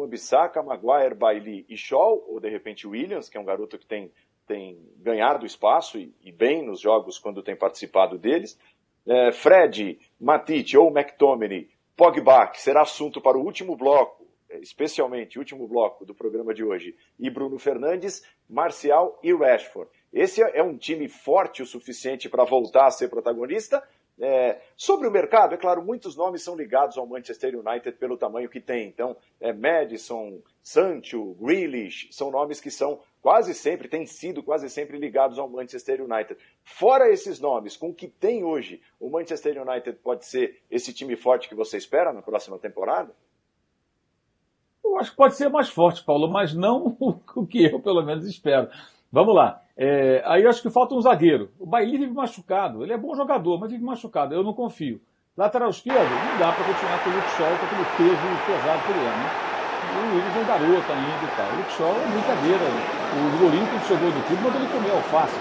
Maguire, Bailey e Shaw, ou de repente Williams, que é um garoto que tem, tem ganhado espaço e, e bem nos jogos quando tem participado deles. É, Fred, Matite ou McTominay, Pogba, que será assunto para o último bloco, especialmente último bloco do programa de hoje, e Bruno Fernandes, Marcial e Rashford. Esse é um time forte o suficiente para voltar a ser protagonista. É, sobre o mercado, é claro, muitos nomes são ligados ao Manchester United pelo tamanho que tem. Então, é, Madison, Sancho, Grealish, são nomes que são quase sempre, têm sido quase sempre ligados ao Manchester United. Fora esses nomes, com o que tem hoje, o Manchester United pode ser esse time forte que você espera na próxima temporada? Acho que pode ser mais forte, Paulo, mas não o que eu, pelo menos, espero. Vamos lá. É, aí acho que falta um zagueiro. O Bailly vive machucado. Ele é bom jogador, mas vive machucado. Eu não confio. Lateral esquerdo, não dá para continuar com o Luke Shaw com aquele peso pesado que ele é, né? O Willis é um garoto ainda e tal. O Luke Shaw é brincadeira. O Golinho, quando chegou no clube, mandou ele comer alface.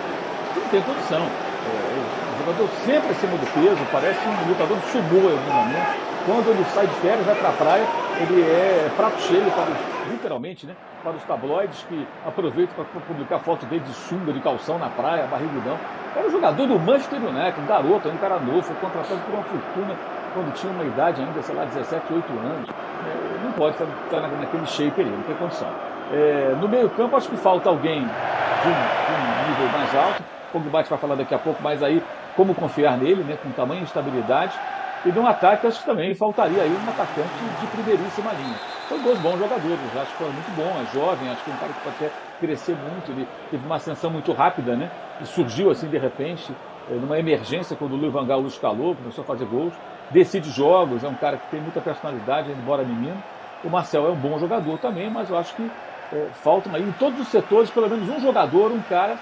Não tem condição. É, o jogador sempre acima do peso, parece um lutador de sumô em algum momento. Quando ele sai de férias, vai para a praia, ele é prato cheio para literalmente, né? para os tabloides que aproveitam para publicar foto dele de sunga, de calção na praia, barrigudão. Era um jogador do Manchester United, um garoto, um cara novo, foi contratado por uma fortuna quando tinha uma idade ainda, sei lá, 17, 18 anos. É, não pode estar naquele shape ali, não tem condição. É, no meio campo, acho que falta alguém de um, de um nível mais alto. O Pogba vai falar daqui a pouco, mas aí como confiar nele, né, com tamanho e estabilidade. E no ataque, acho que também faltaria aí um atacante de primeiríssima linha. São dois bons jogadores, acho que foram muito bom, é jovem, acho que é um cara que pode até crescer muito, ele teve uma ascensão muito rápida, né? E surgiu assim de repente, eh, numa emergência, quando o Luiz Van Gaal escalou, começou a fazer gols, decide jogos, é um cara que tem muita personalidade, embora menino. O Marcel é um bom jogador também, mas eu acho que é, falta aí em todos os setores, pelo menos um jogador, um cara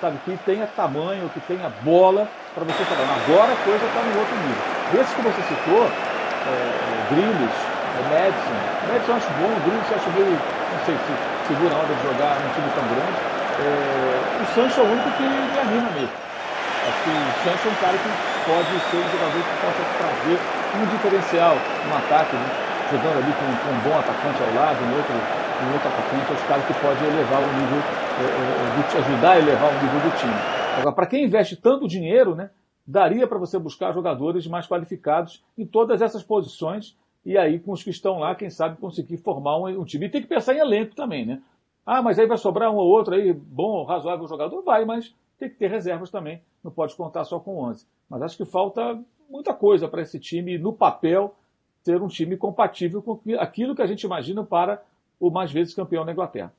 sabe, que tenha tamanho, que tenha bola, para você falar, agora a coisa está no outro nível. Desses que você citou, é, Grilis, é, Madison, Madison eu acho bom, Grilis eu acho meio não sei se segura a onda de jogar num time tão grande. É, o Sancho é o único que me anima mesmo. Acho que o Sancho é um cara que pode ser um jogador que possa trazer um diferencial no ataque, né? jogando ali com, com, um bom atacante ao lado, um outro, um outro atacante, acho que cara que pode elevar o nível, é, é, ajudar a elevar o nível do time. Agora, para quem investe tanto dinheiro, né, daria para você buscar jogadores mais qualificados em todas essas posições e aí com os que estão lá, quem sabe conseguir formar um, um, time. E tem que pensar em elenco também, né? Ah, mas aí vai sobrar um ou outro aí, bom, razoável jogador? Vai, mas tem que ter reservas também, não pode contar só com 11. Mas acho que falta muita coisa para esse time, no papel, ter um time compatível com aquilo que a gente imagina para o mais vezes campeão da Inglaterra.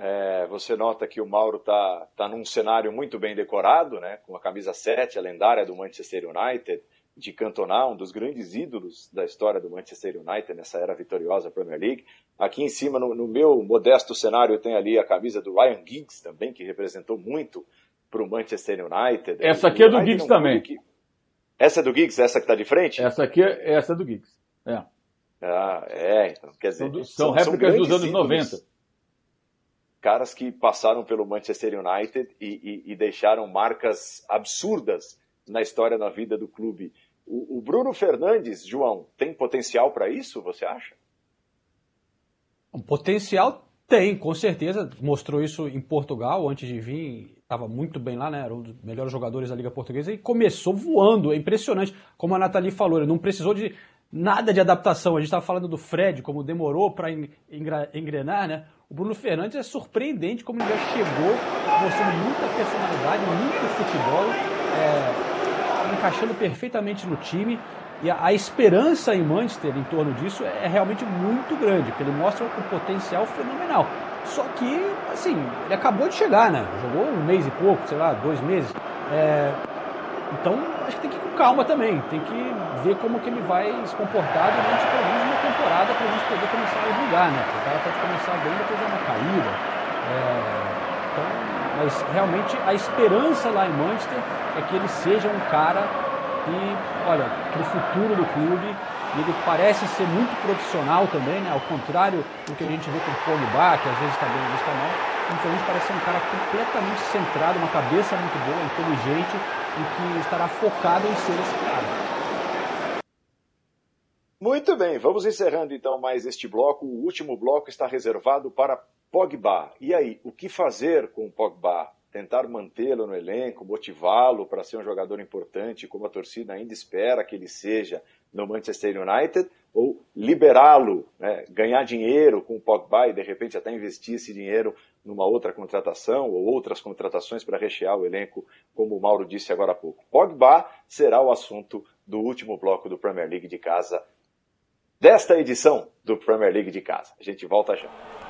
É, você nota que o Mauro está tá num cenário muito bem decorado, né, com a camisa 7, a lendária do Manchester United, de Cantona, um dos grandes ídolos da história do Manchester United nessa era vitoriosa Premier League. Aqui em cima, no, no meu modesto cenário, tem ali a camisa do Ryan Giggs também, que representou muito para o Manchester United. Essa aqui é do Giggs também. Que... Essa é do Giggs, essa que está de frente? Essa aqui é essa é do Giggs. É. Ah, é, então, quer dizer. São, são, são réplicas são dos anos ídolos. 90 caras que passaram pelo Manchester United e, e, e, deixaram marcas absurdas na história, na vida do clube. O, o Bruno Fernandes, João, tem potencial para isso, você acha? Um potencial tem, com certeza. Mostrou isso em Portugal antes de vir. Estava muito bem lá, né? Era um dos melhores jogadores da Liga Portuguesa e começou voando. É impressionante. Como a Nathalie falou, ele não precisou de nada de adaptação. A gente estava falando do Fred, como demorou para engrenar, né? O Bruno Fernandes é surpreendente como ele já chegou mostrando muita personalidade, muito futebol, é, encaixando perfeitamente no time. E a, a, esperança em Manchester em torno disso é, é realmente muito grande, porque ele mostra um potencial fenomenal. Só que, assim, ele acabou de chegar, né? Jogou um mês e pouco, sei lá, dois meses. É, então, acho que tem que ir com calma também. Tem que ver como que ele vai se comportar durante pelo menos uma temporada para a gente poder começar a julgar, né? Porque o cara pode começar bem depois dar uma caída. É, então, mas realmente a esperança lá em Manchester é que ele seja um cara que, olha, para o futuro do clube, ele parece ser muito profissional também, né? Ao contrário do que a gente vê com o Pogba, que às vezes está bem, às vezes está mal. Infelizmente parece ser um cara completamente centrado, uma cabeça muito boa, inteligente e que estará focado em ser cara. Muito bem, vamos encerrando então mais este bloco. O último bloco está reservado para Pogba. E aí, o que fazer com o Pogba? Tentar mantê-lo no elenco, motivá-lo para ser um jogador importante, como a torcida ainda espera que ele seja no Manchester United, ou liberá-lo, né, ganhar dinheiro com o Pogba e de repente até investir esse dinheiro numa outra contratação ou outras contratações para rechear o elenco, como o Mauro disse agora há pouco. Pogba será o assunto do último bloco do Premier League de casa desta edição do Premier League de casa. A gente volta já.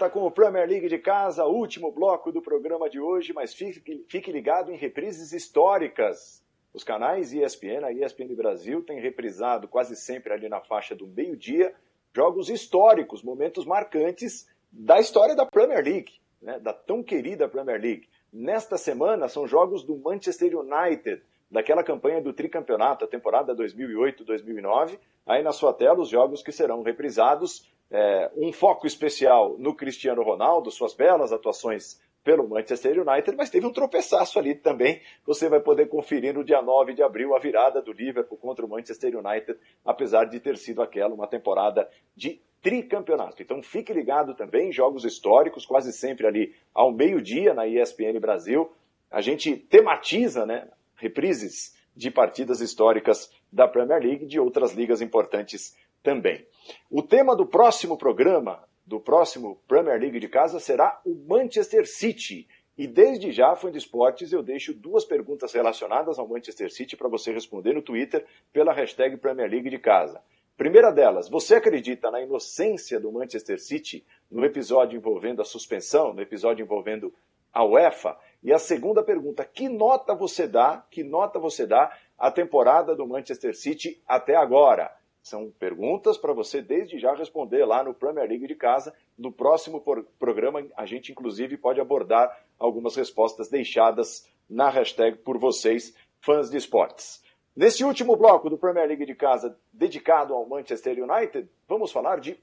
Volta com o Premier League de casa, último bloco do programa de hoje, mas fique, fique ligado em reprises históricas. Os canais ESPN, a ESPN Brasil, tem reprisado quase sempre ali na faixa do meio-dia jogos históricos, momentos marcantes da história da Premier League, né, da tão querida Premier League. Nesta semana são jogos do Manchester United, daquela campanha do tricampeonato, a temporada 2008-2009. Aí na sua tela os jogos que serão reprisados é, um foco especial no Cristiano Ronaldo, suas belas atuações pelo Manchester United, mas teve um tropeçaço ali também. Você vai poder conferir no dia 9 de abril a virada do Liverpool contra o Manchester United, apesar de ter sido aquela uma temporada de tricampeonato. Então fique ligado também, jogos históricos, quase sempre ali ao meio-dia na ESPN Brasil. A gente tematiza, né, reprises de partidas históricas da Premier League e de outras ligas importantes também. O tema do próximo programa, do próximo Premier League de casa, será o Manchester City. E desde já, fã de esportes, eu deixo duas perguntas relacionadas ao Manchester City para você responder no Twitter pela hashtag Premier League de casa. Primeira delas, você acredita na inocência do Manchester City no episódio envolvendo a suspensão, no episódio envolvendo a UEFA? E a segunda pergunta, que nota você dá, que nota você dá à temporada do Manchester City até agora? São perguntas para você desde já responder lá no Premier League de casa. No próximo programa, a gente inclusive pode abordar algumas respostas deixadas na hashtag por vocês, fãs de esportes. Nesse último bloco do Premier League de casa dedicado ao Manchester United, vamos falar de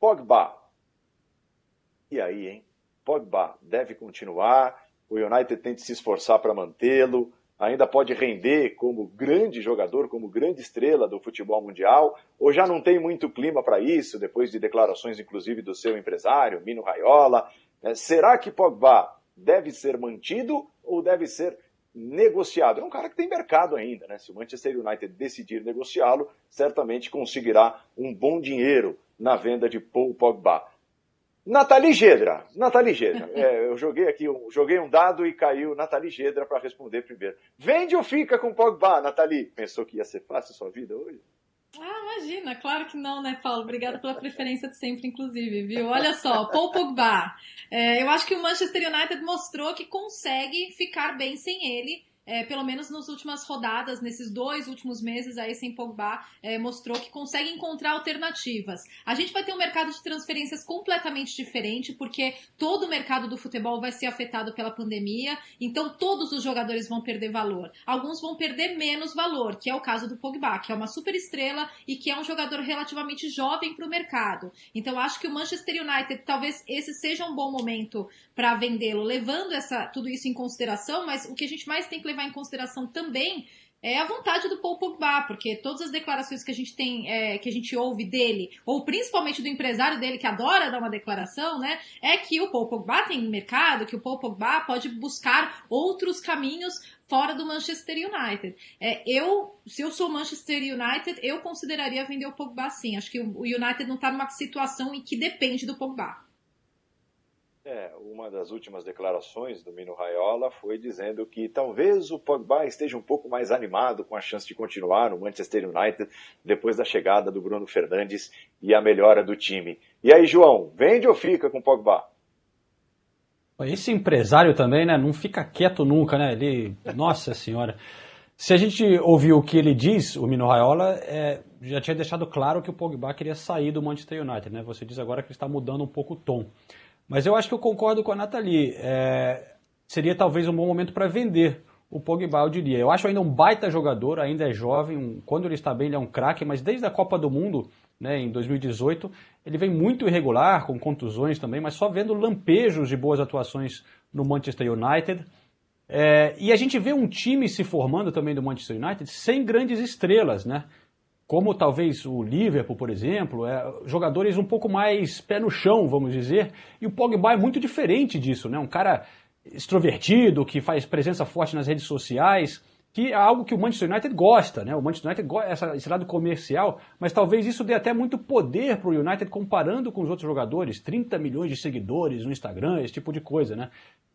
Pogba. E aí, hein? Pogba deve continuar, o United tem de se esforçar para mantê-lo, ainda pode render como grande jogador, como grande estrela do futebol mundial, ou já não tem muito clima para isso, depois de declarações inclusive do seu empresário, Mino Raiola. É, será que Pogba deve ser mantido ou deve ser negociado. É um cara que tem mercado ainda, né? Se o Manchester United decidir negociá-lo, certamente conseguirá um bom dinheiro na venda de Paul Pogba. Nathalie Gedra, Nathalie Gedra, é, eu joguei aqui, um, joguei um dado e caiu Nathalie Gedra para responder primeiro. Vende ou fica com Pogba, Nathalie? Pensou que ia ser fácil sua vida hoje? Ah, imagina, claro que não, né, Paulo? Obrigada pela preferência de sempre, inclusive, viu? Olha só, Paul Pogba. É, eu acho que o Manchester United mostrou que consegue ficar bem sem ele é, pelo menos nas últimas rodadas, nesses dois últimos meses aí sem Pogba, é, mostrou que consegue encontrar alternativas. A gente vai ter um mercado de transferências completamente diferente, porque todo o mercado do futebol vai ser afetado pela pandemia, então todos os jogadores vão perder valor. Alguns vão perder menos valor, que é o caso do Pogba, que é uma super estrela e que é um jogador relativamente jovem para o mercado. Então acho que o Manchester United, talvez esse seja um bom momento para vendê-lo, levando essa, tudo isso em consideração, mas o que a gente mais tem que levar em consideração também é a vontade do Paul Pogba, porque todas as declarações que a gente tem, é, que a gente ouve dele, ou principalmente do empresário dele, que adora dar uma declaração, né, é que o Paul Pogba tem mercado, que o Paul Pogba pode buscar outros caminhos fora do Manchester United. É, eu, se eu sou Manchester United, eu consideraria vender o Pogba sim. Acho que o United não está numa situação em que depende do Pogba. É, uma das últimas declarações do Mino Raiola foi dizendo que talvez o Pogba esteja um pouco mais animado com a chance de continuar no Manchester United depois da chegada do Bruno Fernandes e a melhora do time. E aí, João, vende ou fica com o Pogba? Esse empresário também, né, não fica quieto nunca, né? Ele, nossa senhora. Se a gente ouvir o que ele diz, o Mino Raiola, é, já tinha deixado claro que o Pogba queria sair do Manchester United, né? Você diz agora que ele está mudando um pouco o tom. Mas eu acho que eu concordo com a Nathalie. É, seria talvez um bom momento para vender o Pogba, eu diria. Eu acho ainda um baita jogador, ainda é jovem. Um, quando ele está bem, ele é um craque, mas desde a Copa do Mundo, né, em 2018, ele vem muito irregular, com contusões também, mas só vendo lampejos de boas atuações no Manchester United. É, e a gente vê um time se formando também do Manchester United sem grandes estrelas, né? Como talvez o Liverpool, por exemplo, é, jogadores um pouco mais pé no chão, vamos dizer, e o Pogba é muito diferente disso, né? Um cara extrovertido, que faz presença forte nas redes sociais, que é algo que o Manchester United gosta, né? O Manchester United gosta esse lado comercial, mas talvez isso dê até muito poder para o United comparando com os outros jogadores, 30 milhões de seguidores no Instagram, esse tipo de coisa, né?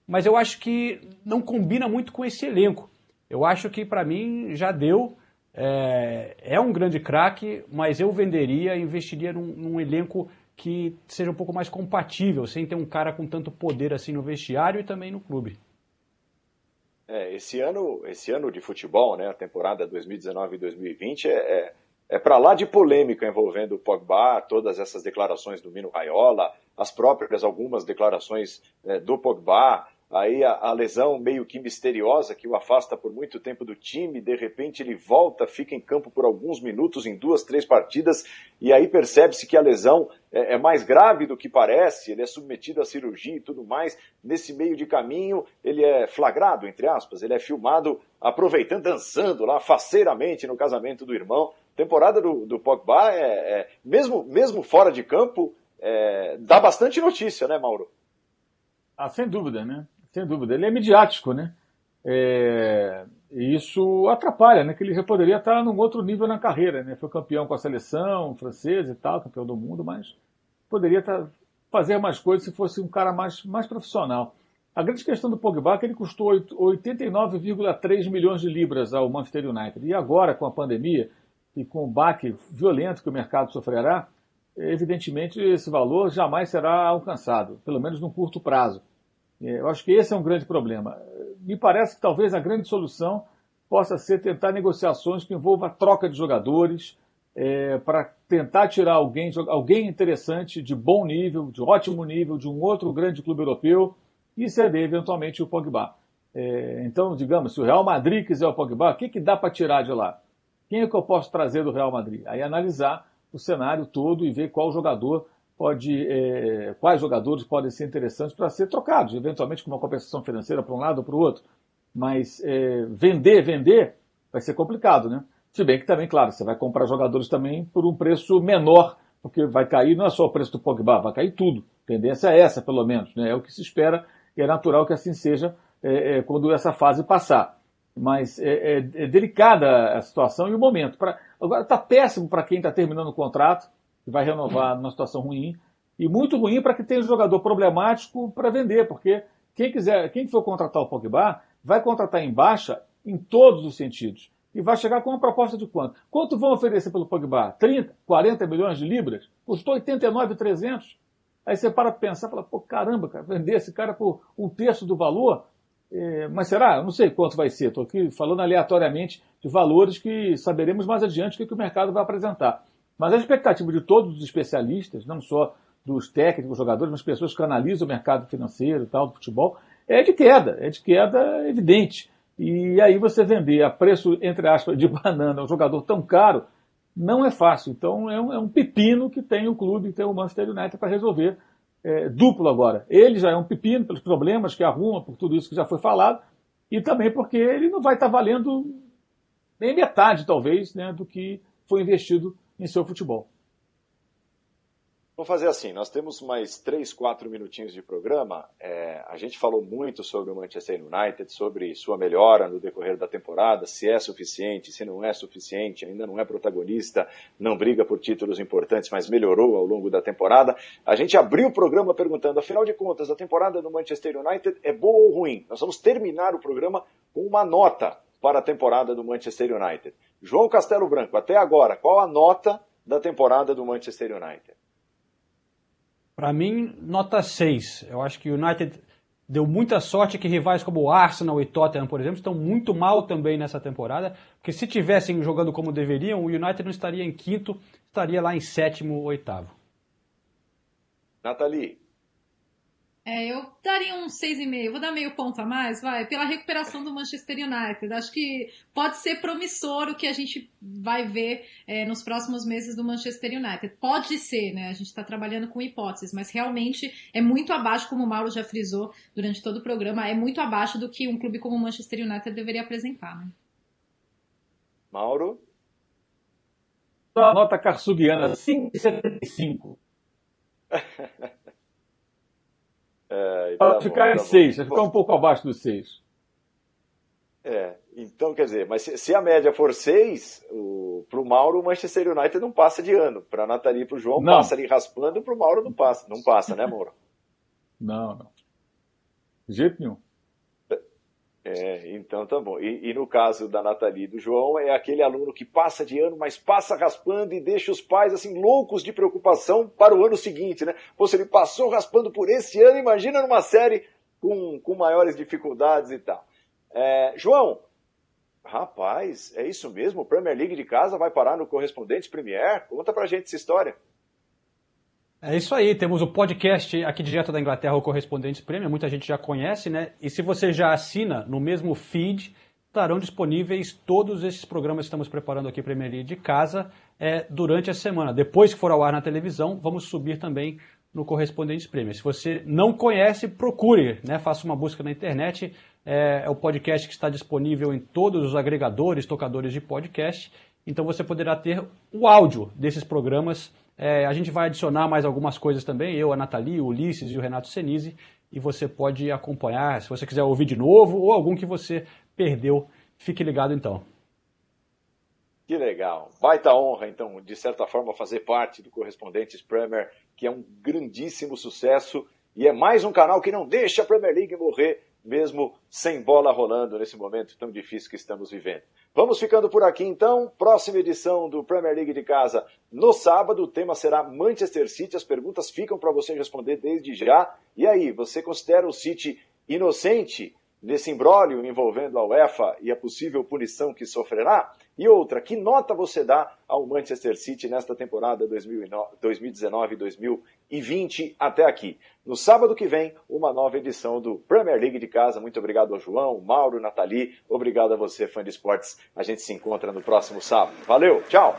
Mas eu acho que não combina muito com esse elenco. Eu acho que para mim já deu é, é um grande craque, mas eu venderia, investiria num, num, elenco que seja um pouco mais compatível, sem ter um cara com tanto poder assim no vestiário e também no clube. É, esse ano, esse ano de futebol, né, a temporada 2019-2020 é, é, é para lá de polêmica envolvendo o Pogba, todas essas declarações do Mino Raiola, as próprias algumas declarações é, do Pogba, aí a, a, lesão meio que misteriosa que o afasta por muito tempo do time, de repente ele volta, fica em campo por alguns minutos em duas, três partidas, e aí percebe-se que a lesão é, é, mais grave do que parece, ele é submetido à cirurgia e tudo mais. Nesse meio de caminho, ele é flagrado, entre aspas, ele é filmado aproveitando, dançando lá faceiramente no casamento do irmão. Temporada do, do Pogba, é, é mesmo, mesmo fora de campo, é, dá bastante notícia, né, Mauro? Ah, sem dúvida, né? Sem dúvida. Ele é midiático, né? É, e isso atrapalha, né? Que ele já poderia estar num outro nível na carreira, né? Foi campeão com a seleção francesa e tal, campeão do mundo, mas poderia estar, fazer mais coisas se fosse um cara mais, mais profissional. A grande questão do Pogba é que ele custou 89,3 milhões de libras ao Manchester United. E agora, com a pandemia, e com o baque violento que o mercado sofrerá, evidentemente esse valor jamais será alcançado, pelo menos num curto prazo. É, eu acho que esse é um grande problema. Me parece que talvez a grande solução possa ser tentar negociações que envolvam a troca de jogadores, é, para tentar tirar alguém, alguém interessante, de bom nível, de ótimo nível, de um outro grande clube europeu e ceder eventualmente o Pogba. É, então, digamos, se o Real Madrid quiser o Pogba, o que, que dá para tirar de lá? Quem é que eu posso trazer do Real Madrid? Aí analisar o cenário todo e ver qual jogador pode, é, quais jogadores podem ser interessantes para ser trocados, eventualmente com uma compensação financeira para um lado ou para o outro. Mas é, vender, vender, vai ser complicado, né? Se bem que também, claro, você vai comprar jogadores também por um preço menor, porque vai cair não é só o preço do Pogba, vai cair tudo. Tendência é essa, pelo menos, né? É o que se espera e é natural que assim seja é, quando essa fase passar. Mas é delicada a situação e o momento. Pra, agora está péssimo para quem está terminando o contrato, que vai renovar numa situação ruim, e muito ruim para quem tem um jogador problemático para vender, porque quem quiser, quem for contratar o Pogba, vai contratar em baixa em todos os sentidos e vai chegar com uma proposta de quanto? Quanto vão oferecer pelo Pogba? 30, 40 milhões de libras? Custou 89,300. Aí você para pensar e fala, pô, caramba, cara, vender esse cara por um terço do valor? É, mas será? Eu não sei quanto vai ser. Estou aqui falando aleatoriamente de valores que saberemos mais adiante o que, que o mercado vai apresentar. Mas a expectativa de todos os especialistas, não só dos técnicos, jogadores, mas pessoas que analisam o mercado financeiro e tal, do futebol, é de queda, é de queda evidente. E aí você vender a preço, entre aspas, de banana um jogador tão caro, não é fácil. Então é um, é um pepino que tem o clube, tem o Manchester United para resolver. É, duplo agora. Ele já é um pepino pelos problemas que arruma, por tudo isso que já foi falado, e também porque ele não vai estar tá valendo nem metade, talvez, né, do que foi investido em seu futebol. Vamos fazer assim, nós temos mais três, quatro minutinhos de programa. É, a gente falou muito sobre o Manchester United, sobre sua melhora no decorrer da temporada, se é suficiente, se não é suficiente, ainda não é protagonista, não briga por títulos importantes, mas melhorou ao longo da temporada. A gente abriu o programa perguntando, afinal de contas, a temporada do Manchester United é boa ou ruim? Nós vamos terminar o programa com uma nota para a temporada do Manchester United. João Castelo Branco, até agora, qual a nota da temporada do Manchester United? Para mim, nota 6. Eu acho que o United deu muita sorte que rivais como o Arsenal e Tottenham, por exemplo, estão muito mal também nessa temporada, porque se tivessem jogando como deveriam, o United não estaria em quinto, estaria lá em sétimo ou oitavo. Nathalie, é, eu daria um 6,5. Vou dar meio ponto a mais, vai, pela recuperação do Manchester United. Acho que pode ser promissor o que a gente vai ver é, nos próximos meses do Manchester United. Pode ser, né? A gente está trabalhando com hipóteses, mas realmente é muito abaixo, como o Mauro já frisou durante todo o programa, é muito abaixo do que um clube como o Manchester United deveria apresentar, né? Mauro? Nota carsuguiana, 5,75. É, tá ficar em 6, tá ficar um pouco abaixo do 6. É, então quer dizer, mas se, se a média for 6, para o Mauro o Manchester United não passa de ano. Para a Nathalie e para o João não. passa ali raspando, para o Mauro não passa. Não passa, né, Mauro? Não, não. De jeito nenhum. É, então tá bom. E, e, no caso da Nathalie e do João, é aquele aluno que passa de ano, mas passa raspando e deixa os pais assim loucos de preocupação para o ano seguinte, né? Pô, se ele passou raspando por esse ano, imagina numa série com, com maiores dificuldades e tal. É, João, rapaz, é isso mesmo? O Premier League de casa vai parar no Correspondentes Premier? Conta pra gente essa história. É isso aí, temos o podcast aqui direto da Inglaterra, o Correspondentes Premium, muita gente já conhece, né? E se você já assina no mesmo feed, estarão disponíveis todos esses programas que estamos preparando aqui Premier League de casa é, durante a semana. Depois que for ao ar na televisão, vamos subir também no Correspondentes Premium. Se você não conhece, procure, né? faça uma busca na internet. É, é o podcast que está disponível em todos os agregadores, tocadores de podcast. Então você poderá ter o áudio desses programas é, a gente vai adicionar mais algumas coisas também, eu, a Nathalie, o Ulisses e o Renato Senise, e você pode acompanhar, se você quiser ouvir de novo, ou algum que você perdeu, fique ligado então. Que legal. Baita honra, então, de certa forma, fazer parte do Correspondentes Premier, que é um grandíssimo sucesso e é mais um canal que não deixa a Premier League morrer, mesmo sem bola rolando nesse momento tão difícil que estamos vivendo. Vamos ficando por aqui então. Próxima edição do Premier League de casa no sábado. O tema será Manchester City. As perguntas ficam para você responder desde já. E aí, você considera o City inocente nesse imbróglio envolvendo a UEFA e a possível punição que sofrerá? E outra, que nota você dá ao Manchester City nesta temporada 2019-2020 até aqui? No sábado que vem, uma nova edição do Premier League de casa. Muito obrigado ao João, Mauro, Nathalie. Obrigado a você, fã de esportes. A gente se encontra no próximo sábado. Valeu, tchau!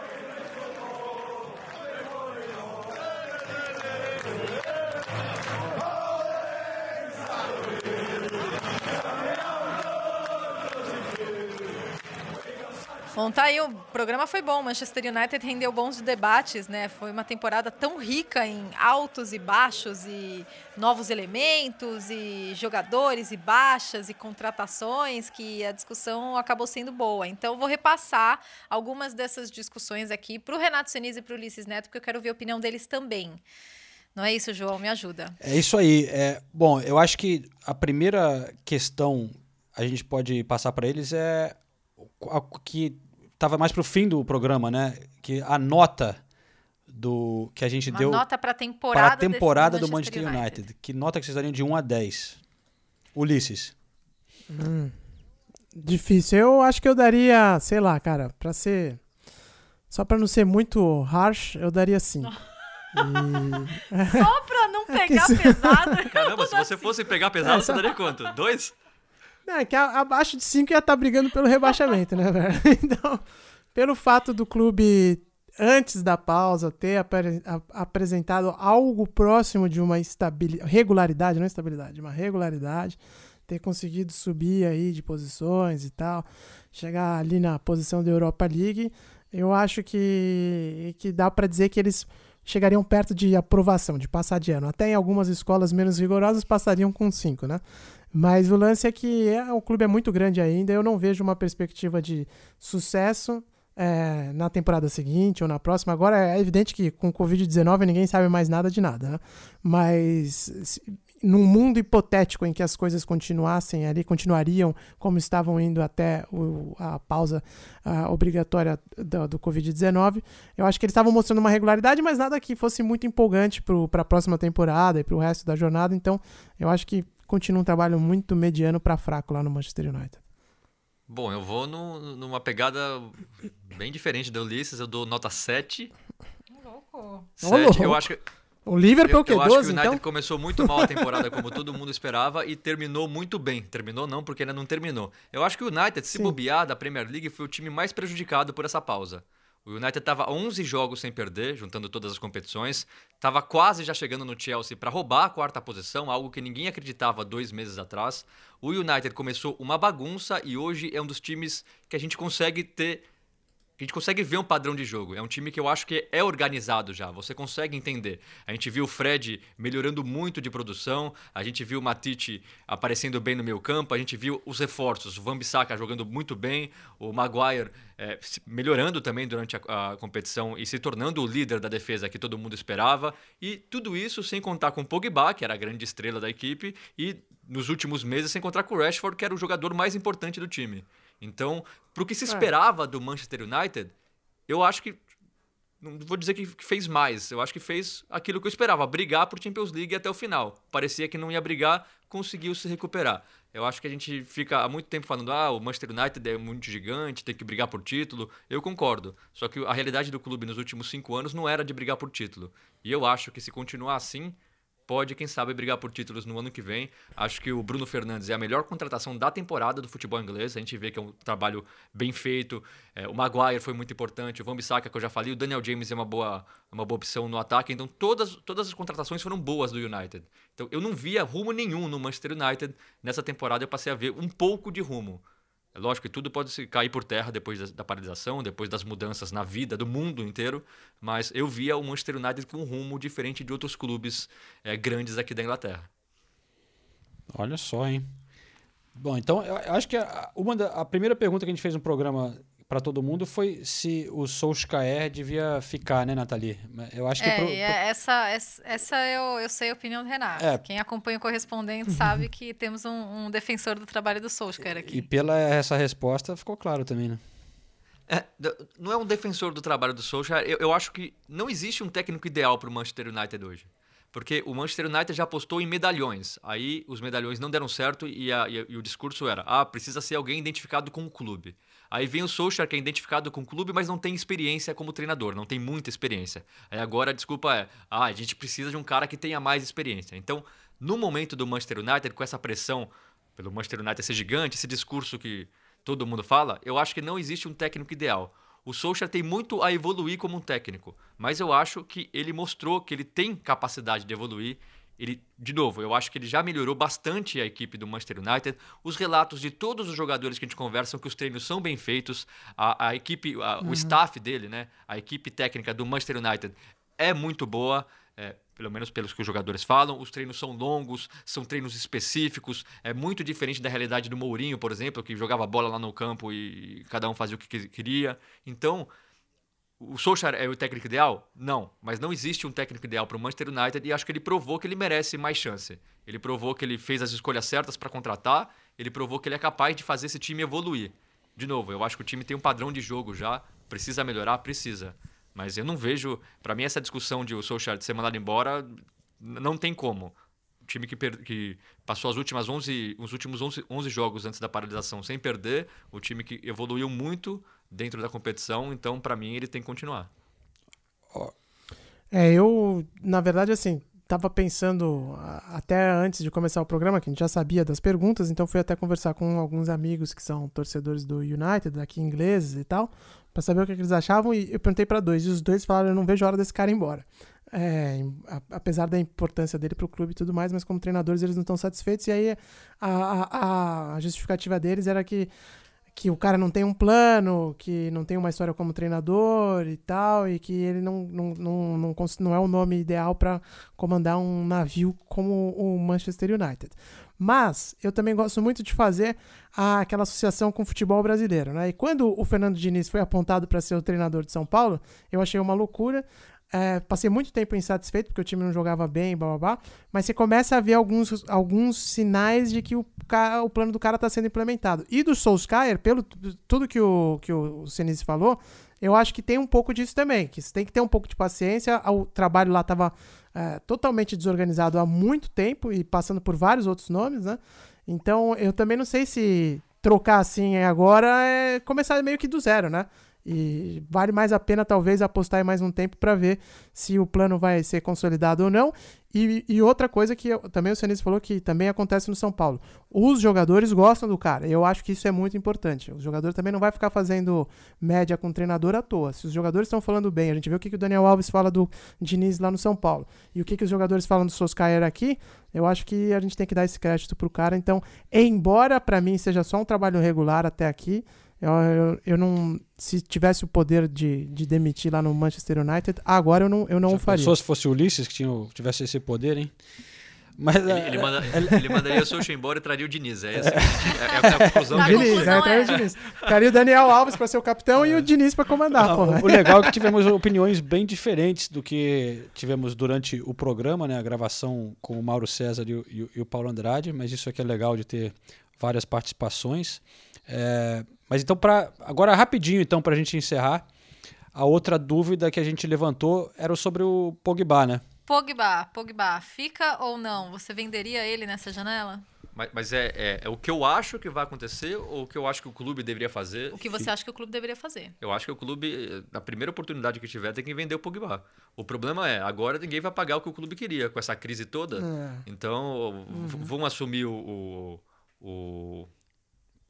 Bom, tá aí, o programa foi bom. Manchester United rendeu bons debates, né? Foi uma temporada tão rica em altos e baixos e novos elementos e jogadores e baixas e contratações que a discussão acabou sendo boa. Então, vou repassar algumas dessas discussões aqui para o Renato Senise e para o Ulisses Neto, porque eu quero ver a opinião deles também. Não é isso, João? Me ajuda. É isso aí. É, bom, eu acho que a primeira questão a gente pode passar para eles é que estava mais para o fim do programa, né? Que a nota do que a gente Uma deu nota para a temporada, para a temporada desse do Manchester United. Que nota que vocês dariam de 1 a 10? Ulisses. Hum, difícil. Eu acho que eu daria, sei lá, cara, para ser só para não ser muito harsh, eu daria 5. E... Só pra não pegar que... pesado. Caramba, se você fosse pegar pesado, é, você daria quanto? Dois? É que abaixo de 5 ia estar tá brigando pelo rebaixamento, né, velho? Então, pelo fato do clube, antes da pausa, ter ap apresentado algo próximo de uma estabilidade, regularidade, não estabilidade, uma regularidade, ter conseguido subir aí de posições e tal, chegar ali na posição da Europa League, eu acho que, que dá para dizer que eles chegariam perto de aprovação, de passar de ano. Até em algumas escolas menos rigorosas passariam com 5, né? Mas o lance é que é, o clube é muito grande ainda, eu não vejo uma perspectiva de sucesso é, na temporada seguinte ou na próxima. Agora é evidente que com Covid-19 ninguém sabe mais nada de nada, né? Mas num mundo hipotético em que as coisas continuassem ali, continuariam como estavam indo até o, a pausa a obrigatória do, do Covid-19, eu acho que eles estavam mostrando uma regularidade, mas nada que fosse muito empolgante para a próxima temporada e para o resto da jornada. Então, eu acho que continua um trabalho muito mediano para fraco lá no Manchester United. Bom, eu vou no, numa pegada bem diferente da Ulisses, eu dou nota 7. Louco. 7, eu acho que o Liverpool eu, que eu 12, acho que o United então? começou muito mal a temporada, como todo mundo esperava, e terminou muito bem. Terminou não, porque ainda não terminou. Eu acho que o United, se Sim. bobear da Premier League, foi o time mais prejudicado por essa pausa. O United estava 11 jogos sem perder, juntando todas as competições. Estava quase já chegando no Chelsea para roubar a quarta posição, algo que ninguém acreditava dois meses atrás. O United começou uma bagunça e hoje é um dos times que a gente consegue ter a gente consegue ver um padrão de jogo. É um time que eu acho que é organizado já. Você consegue entender. A gente viu o Fred melhorando muito de produção. A gente viu o Matite aparecendo bem no meio campo. A gente viu os reforços. O Van Bissaka jogando muito bem. O Maguire é, melhorando também durante a, a, competição e se tornando o líder da defesa que todo mundo esperava. E tudo isso sem contar com o Pogba, que era a grande estrela da equipe. E nos últimos meses sem contar com o Rashford, que era o jogador mais importante do time. Então, pro que se é. esperava do Manchester United, eu acho que. Não vou dizer que fez mais, eu acho que fez aquilo que eu esperava, brigar por Champions League até o final. Parecia que não ia brigar, conseguiu se recuperar. Eu acho que a gente fica há muito tempo falando, ah, o Manchester United é muito gigante, tem que brigar por título. Eu concordo. Só que a realidade do clube nos últimos cinco anos não era de brigar por título. E eu acho que se continuar assim, pode, quem sabe, brigar por títulos no ano que vem. Acho que o Bruno Fernandes é a melhor contratação da temporada do futebol inglês. A gente vê que é um trabalho bem feito. É, o Maguire foi muito importante, o Van Bissaka, que eu já falei, o Daniel James é uma boa, uma boa opção no ataque. Então, todas, todas as contratações foram boas do United. Então, eu não via rumo nenhum no Manchester United. Nessa temporada, eu passei a ver um pouco de rumo. É lógico que tudo pode cair por terra depois da, da, paralisação, depois das mudanças na vida do mundo inteiro, mas eu via o Manchester United com um rumo diferente de outros clubes é, grandes aqui da Inglaterra. Olha só, hein? Bom, então eu acho que a, uma da, a primeira pergunta que a gente fez no programa para todo mundo foi se o Solskjaer devia ficar, né, Nathalie? Eu acho que é, pro, pro... essa, essa, essa eu, eu sei a opinião do Renato. É. Quem acompanha o correspondente sabe que temos um, um, defensor do trabalho do Solskjaer aqui. E pela essa resposta ficou claro também, né? É, não é um defensor do trabalho do Solskjaer. Eu, eu acho que não existe um técnico ideal para o Manchester United hoje. Porque o Manchester United já apostou em medalhões. Aí os medalhões não deram certo e, a, e, e, o discurso era: ah, precisa ser alguém identificado com o clube. Aí vem o Solskjaer, que é identificado com o clube, mas não tem experiência como treinador, não tem muita experiência. Aí agora a desculpa é: ah, a gente precisa de um cara que tenha mais experiência. Então, no momento do Manchester United, com essa pressão pelo Manchester United ser gigante, esse discurso que todo mundo fala, eu acho que não existe um técnico ideal. O Solskjaer tem muito a evoluir como um técnico, mas eu acho que ele mostrou que ele tem capacidade de evoluir. Ele, de novo, eu acho que ele já melhorou bastante a equipe do Manchester United. Os relatos de todos os jogadores que a gente conversa são que os treinos são bem feitos. A, a equipe, a, uhum. o staff dele, né? A equipe técnica do Manchester United é muito boa. É, pelo menos pelos que os jogadores falam. Os treinos são longos, são treinos específicos, é muito diferente da realidade do Mourinho, por exemplo, que jogava bola lá no campo e cada um fazia o que queria. Então, o Solskjaer é o técnico ideal? Não, mas não existe um técnico ideal para o Manchester United e acho que ele provou que ele merece mais chance. Ele provou que ele fez as escolhas certas para contratar, ele provou que ele é capaz de fazer esse time evoluir. De novo, eu acho que o time tem um padrão de jogo já, precisa melhorar, precisa. Mas eu não vejo. Para mim, essa discussão de o Solskjaer ser mandado embora não tem como. O time que, per... que passou as últimas 11, os últimos 11, 11 jogos antes da paralisação sem perder, o time que evoluiu muito dentro da competição, então para mim ele tem que continuar. É, eu, na verdade, assim, tava pensando até antes de começar o programa, que a gente já sabia das perguntas, então fui até conversar com alguns amigos que são torcedores do United, aqui ingleses e tal, para saber o que, eles achavam e eu perguntei para dois e os dois falaram eu não vejo a hora desse cara ir embora. É, apesar da importância dele para o clube e tudo mais, mas como treinadores eles não estão satisfeitos e aí a, a, a justificativa deles era que que o cara não tem um plano, que não tem uma história como treinador e tal, e que ele não, não, não, não, não é o nome ideal para comandar um navio como o Manchester United. Mas eu também gosto muito de fazer a, aquela associação com o futebol brasileiro. Né? E quando o Fernando Diniz foi apontado para ser o treinador de São Paulo, eu achei uma loucura. É, passei muito tempo insatisfeito porque o time não jogava bem, blá, blá, blá, mas você começa a ver alguns, alguns sinais de que o, o plano do cara está sendo implementado. E do Solskjaer, pelo tudo que o, que o Sinise falou, eu acho que tem um pouco disso também, que você tem que ter um pouco de paciência. O trabalho lá estava é, totalmente desorganizado há muito tempo e passando por vários outros nomes, né? Então eu também não sei se trocar assim agora é começar meio que do zero, né? E vale mais a pena, talvez, apostar em mais um tempo para ver se o plano vai ser consolidado ou não. E, e outra coisa que eu, também o Senise falou que também acontece no São Paulo. Os jogadores gostam do cara. Eu acho que isso é muito importante. O jogador também não vai ficar fazendo média com o treinador à toa. Se os jogadores estão falando bem, a gente vê o que, que o Daniel Alves fala do Diniz lá no São Paulo. E o que, que os jogadores falam do Soscaer aqui, eu acho que a gente tem que dar esse crédito pro cara. Então, embora para mim seja só um trabalho regular até aqui, eu, eu, eu, não. Se tivesse o poder de, de demitir lá no Manchester United, agora eu não, eu não Já o faria. Pensou se fosse o Ulisses que tinha, tivesse esse poder, hein? Mas, ele, ele, é, manda, ele, ele mandaria o Solskjaer embora e traria o Diniz. É, essa, é, é, é a conclusão que Diniz, é, traria o Diniz. Traria o Daniel Alves para ser o capitão e o Diniz para comandar. Não, o legal é que tivemos opiniões bem diferentes do que tivemos durante o programa, né? A gravação com o Mauro César e o, e o Paulo Andrade, mas isso aqui é legal de ter várias participações. É, mas então, pra, agora rapidinho, então, para a gente encerrar, a outra dúvida que a gente levantou era sobre o Pogba, né? Pogba, Pogba, fica ou não? Você venderia ele nessa janela? Mas, mas é, é, é, o que eu acho que vai acontecer ou o que eu acho que o clube deveria fazer? O que você acha que o clube deveria fazer? Eu acho que o clube, na primeira oportunidade que tiver, tem que vender o Pogba. O problema é, agora ninguém vai pagar o que o clube queria com essa crise toda. É. Então, uhum. vão assumir o, o, o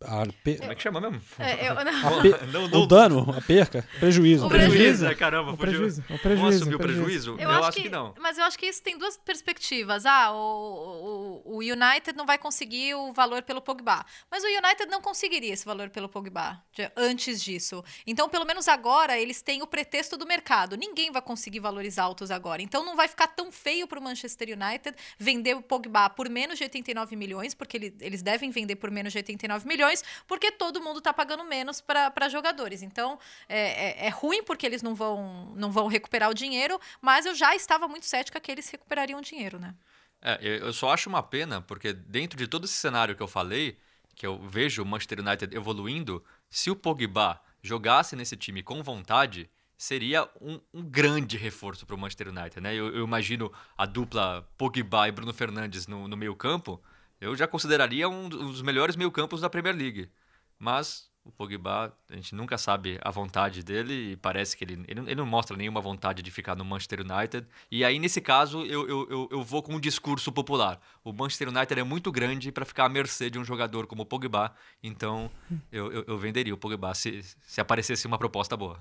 a pe... Como é que chama mesmo? É, eu, não. Pe... não, não. O dano, a perca, prejuízo. O prejuízo, é, caramba, o prejuízo. O prejuízo. Vamos assumir o prejuízo? Eu, eu acho, acho que, que, não. Mas eu acho que isso tem duas perspectivas. Ah, o, o, o, United não vai conseguir o valor pelo Pogba. Mas o United não conseguiria esse valor pelo Pogba antes disso. Então, pelo menos agora, eles têm o pretexto do mercado. Ninguém vai conseguir valores altos agora. Então, não vai ficar tão feio para o Manchester United vender o Pogba por menos de 89 milhões, porque ele, eles devem vender por menos de 89 milhões milhões, porque todo mundo está pagando menos para jogadores. Então, é, é, é, ruim porque eles não vão, não vão recuperar o dinheiro, mas eu já estava muito cética que eles recuperariam o dinheiro, né? É, eu só acho uma pena, porque dentro de todo esse cenário que eu falei, que eu vejo o Manchester United evoluindo, se o Pogba jogasse nesse time com vontade, seria um, um grande reforço para o Manchester United. Né? Eu, eu, imagino a dupla Pogba e Bruno Fernandes no, no meio campo, eu já consideraria um dos melhores meio campos da Premier League. Mas o Pogba, a gente nunca sabe a vontade dele e parece que ele, ele, ele, não mostra nenhuma vontade de ficar no Manchester United. E aí, nesse caso, eu, eu, eu, eu vou com um discurso popular. O Manchester United é muito grande para ficar à mercê de um jogador como o Pogba, então eu, eu, eu venderia o Pogba se, se aparecesse uma proposta boa.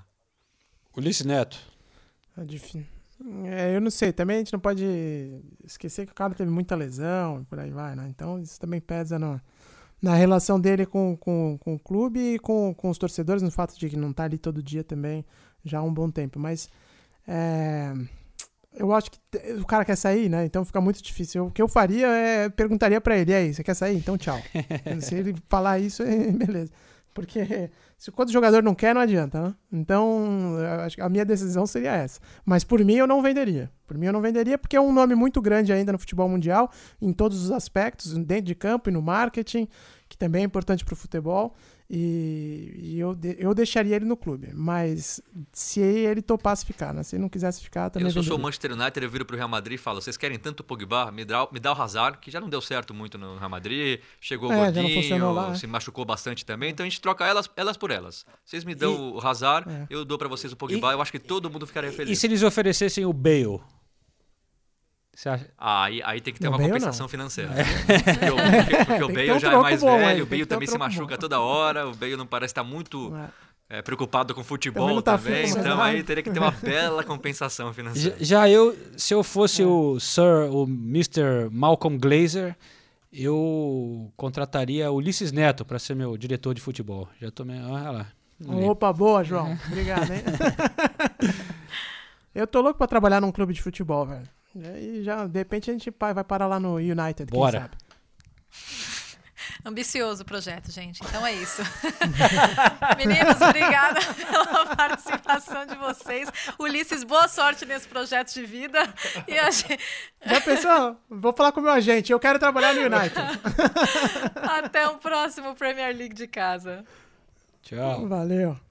Ulisses Neto. É difícil. É, eu não sei, também a gente não pode esquecer que o cara teve muita lesão e por aí vai, né? Então isso também pesa no, na relação dele com, com, com o clube e com, com os torcedores, no fato de que não tá ali todo dia também já há um bom tempo. Mas é, eu acho que o cara quer sair, né? Então fica muito difícil. O que eu faria é perguntaria para ele: aí, você quer sair? Então tchau. Se ele falar isso, beleza. Porque se quando o jogador não quer, não adianta, né? Então, a minha decisão seria essa. Mas por mim eu não venderia. Por mim eu não venderia porque é um nome muito grande ainda no futebol mundial, em todos os aspectos, dentro de campo e no marketing, que também é importante para o futebol. E, e eu, de, eu deixaria ele no clube. Mas se ele topasse ficar, né? Se ele não quisesse ficar, também. Eu, se eu sou Manchester United, eu viro pro Real Madrid e falo: vocês querem tanto o Pogba? Me dá, me dá o Hazard, que já não deu certo muito no Real Madrid. Chegou é, gordinho, lá, se machucou bastante também. Então a gente troca elas, elas por elas. Vocês me dão e, o Hazard, é. eu dou para vocês o Pogba. E, eu acho que todo mundo ficaria feliz. E se eles oferecessem o Bale? Ah, aí, aí tem que ter uma compensação não. financeira. Porque, o, porque, porque o Bale um já é mais bom, velho, o Bale também um se machuca bom. toda hora, o Bale não parece estar muito é. É, preocupado com futebol também, tá também então aí teria que ter uma bela compensação financeira. Já, já eu, se eu fosse é. o Sir, o Mr. Malcolm Glazer, eu contrataria o Ulisses Neto para ser meu diretor de futebol. Já tomei, olha lá. Opa, boa, João. Obrigado, hein? eu tô louco para trabalhar num clube de futebol, velho. E já, de repente, a gente vai parar lá no United. Bora. Ambicioso o projeto, gente. Então é isso. Meninos, obrigada pela participação de vocês. Ulisses, boa sorte nesse projeto de vida. E a gente... Já pensou? Vou falar com o meu agente. Eu quero trabalhar no United. Até o próximo Premier League de casa. Tchau. Valeu.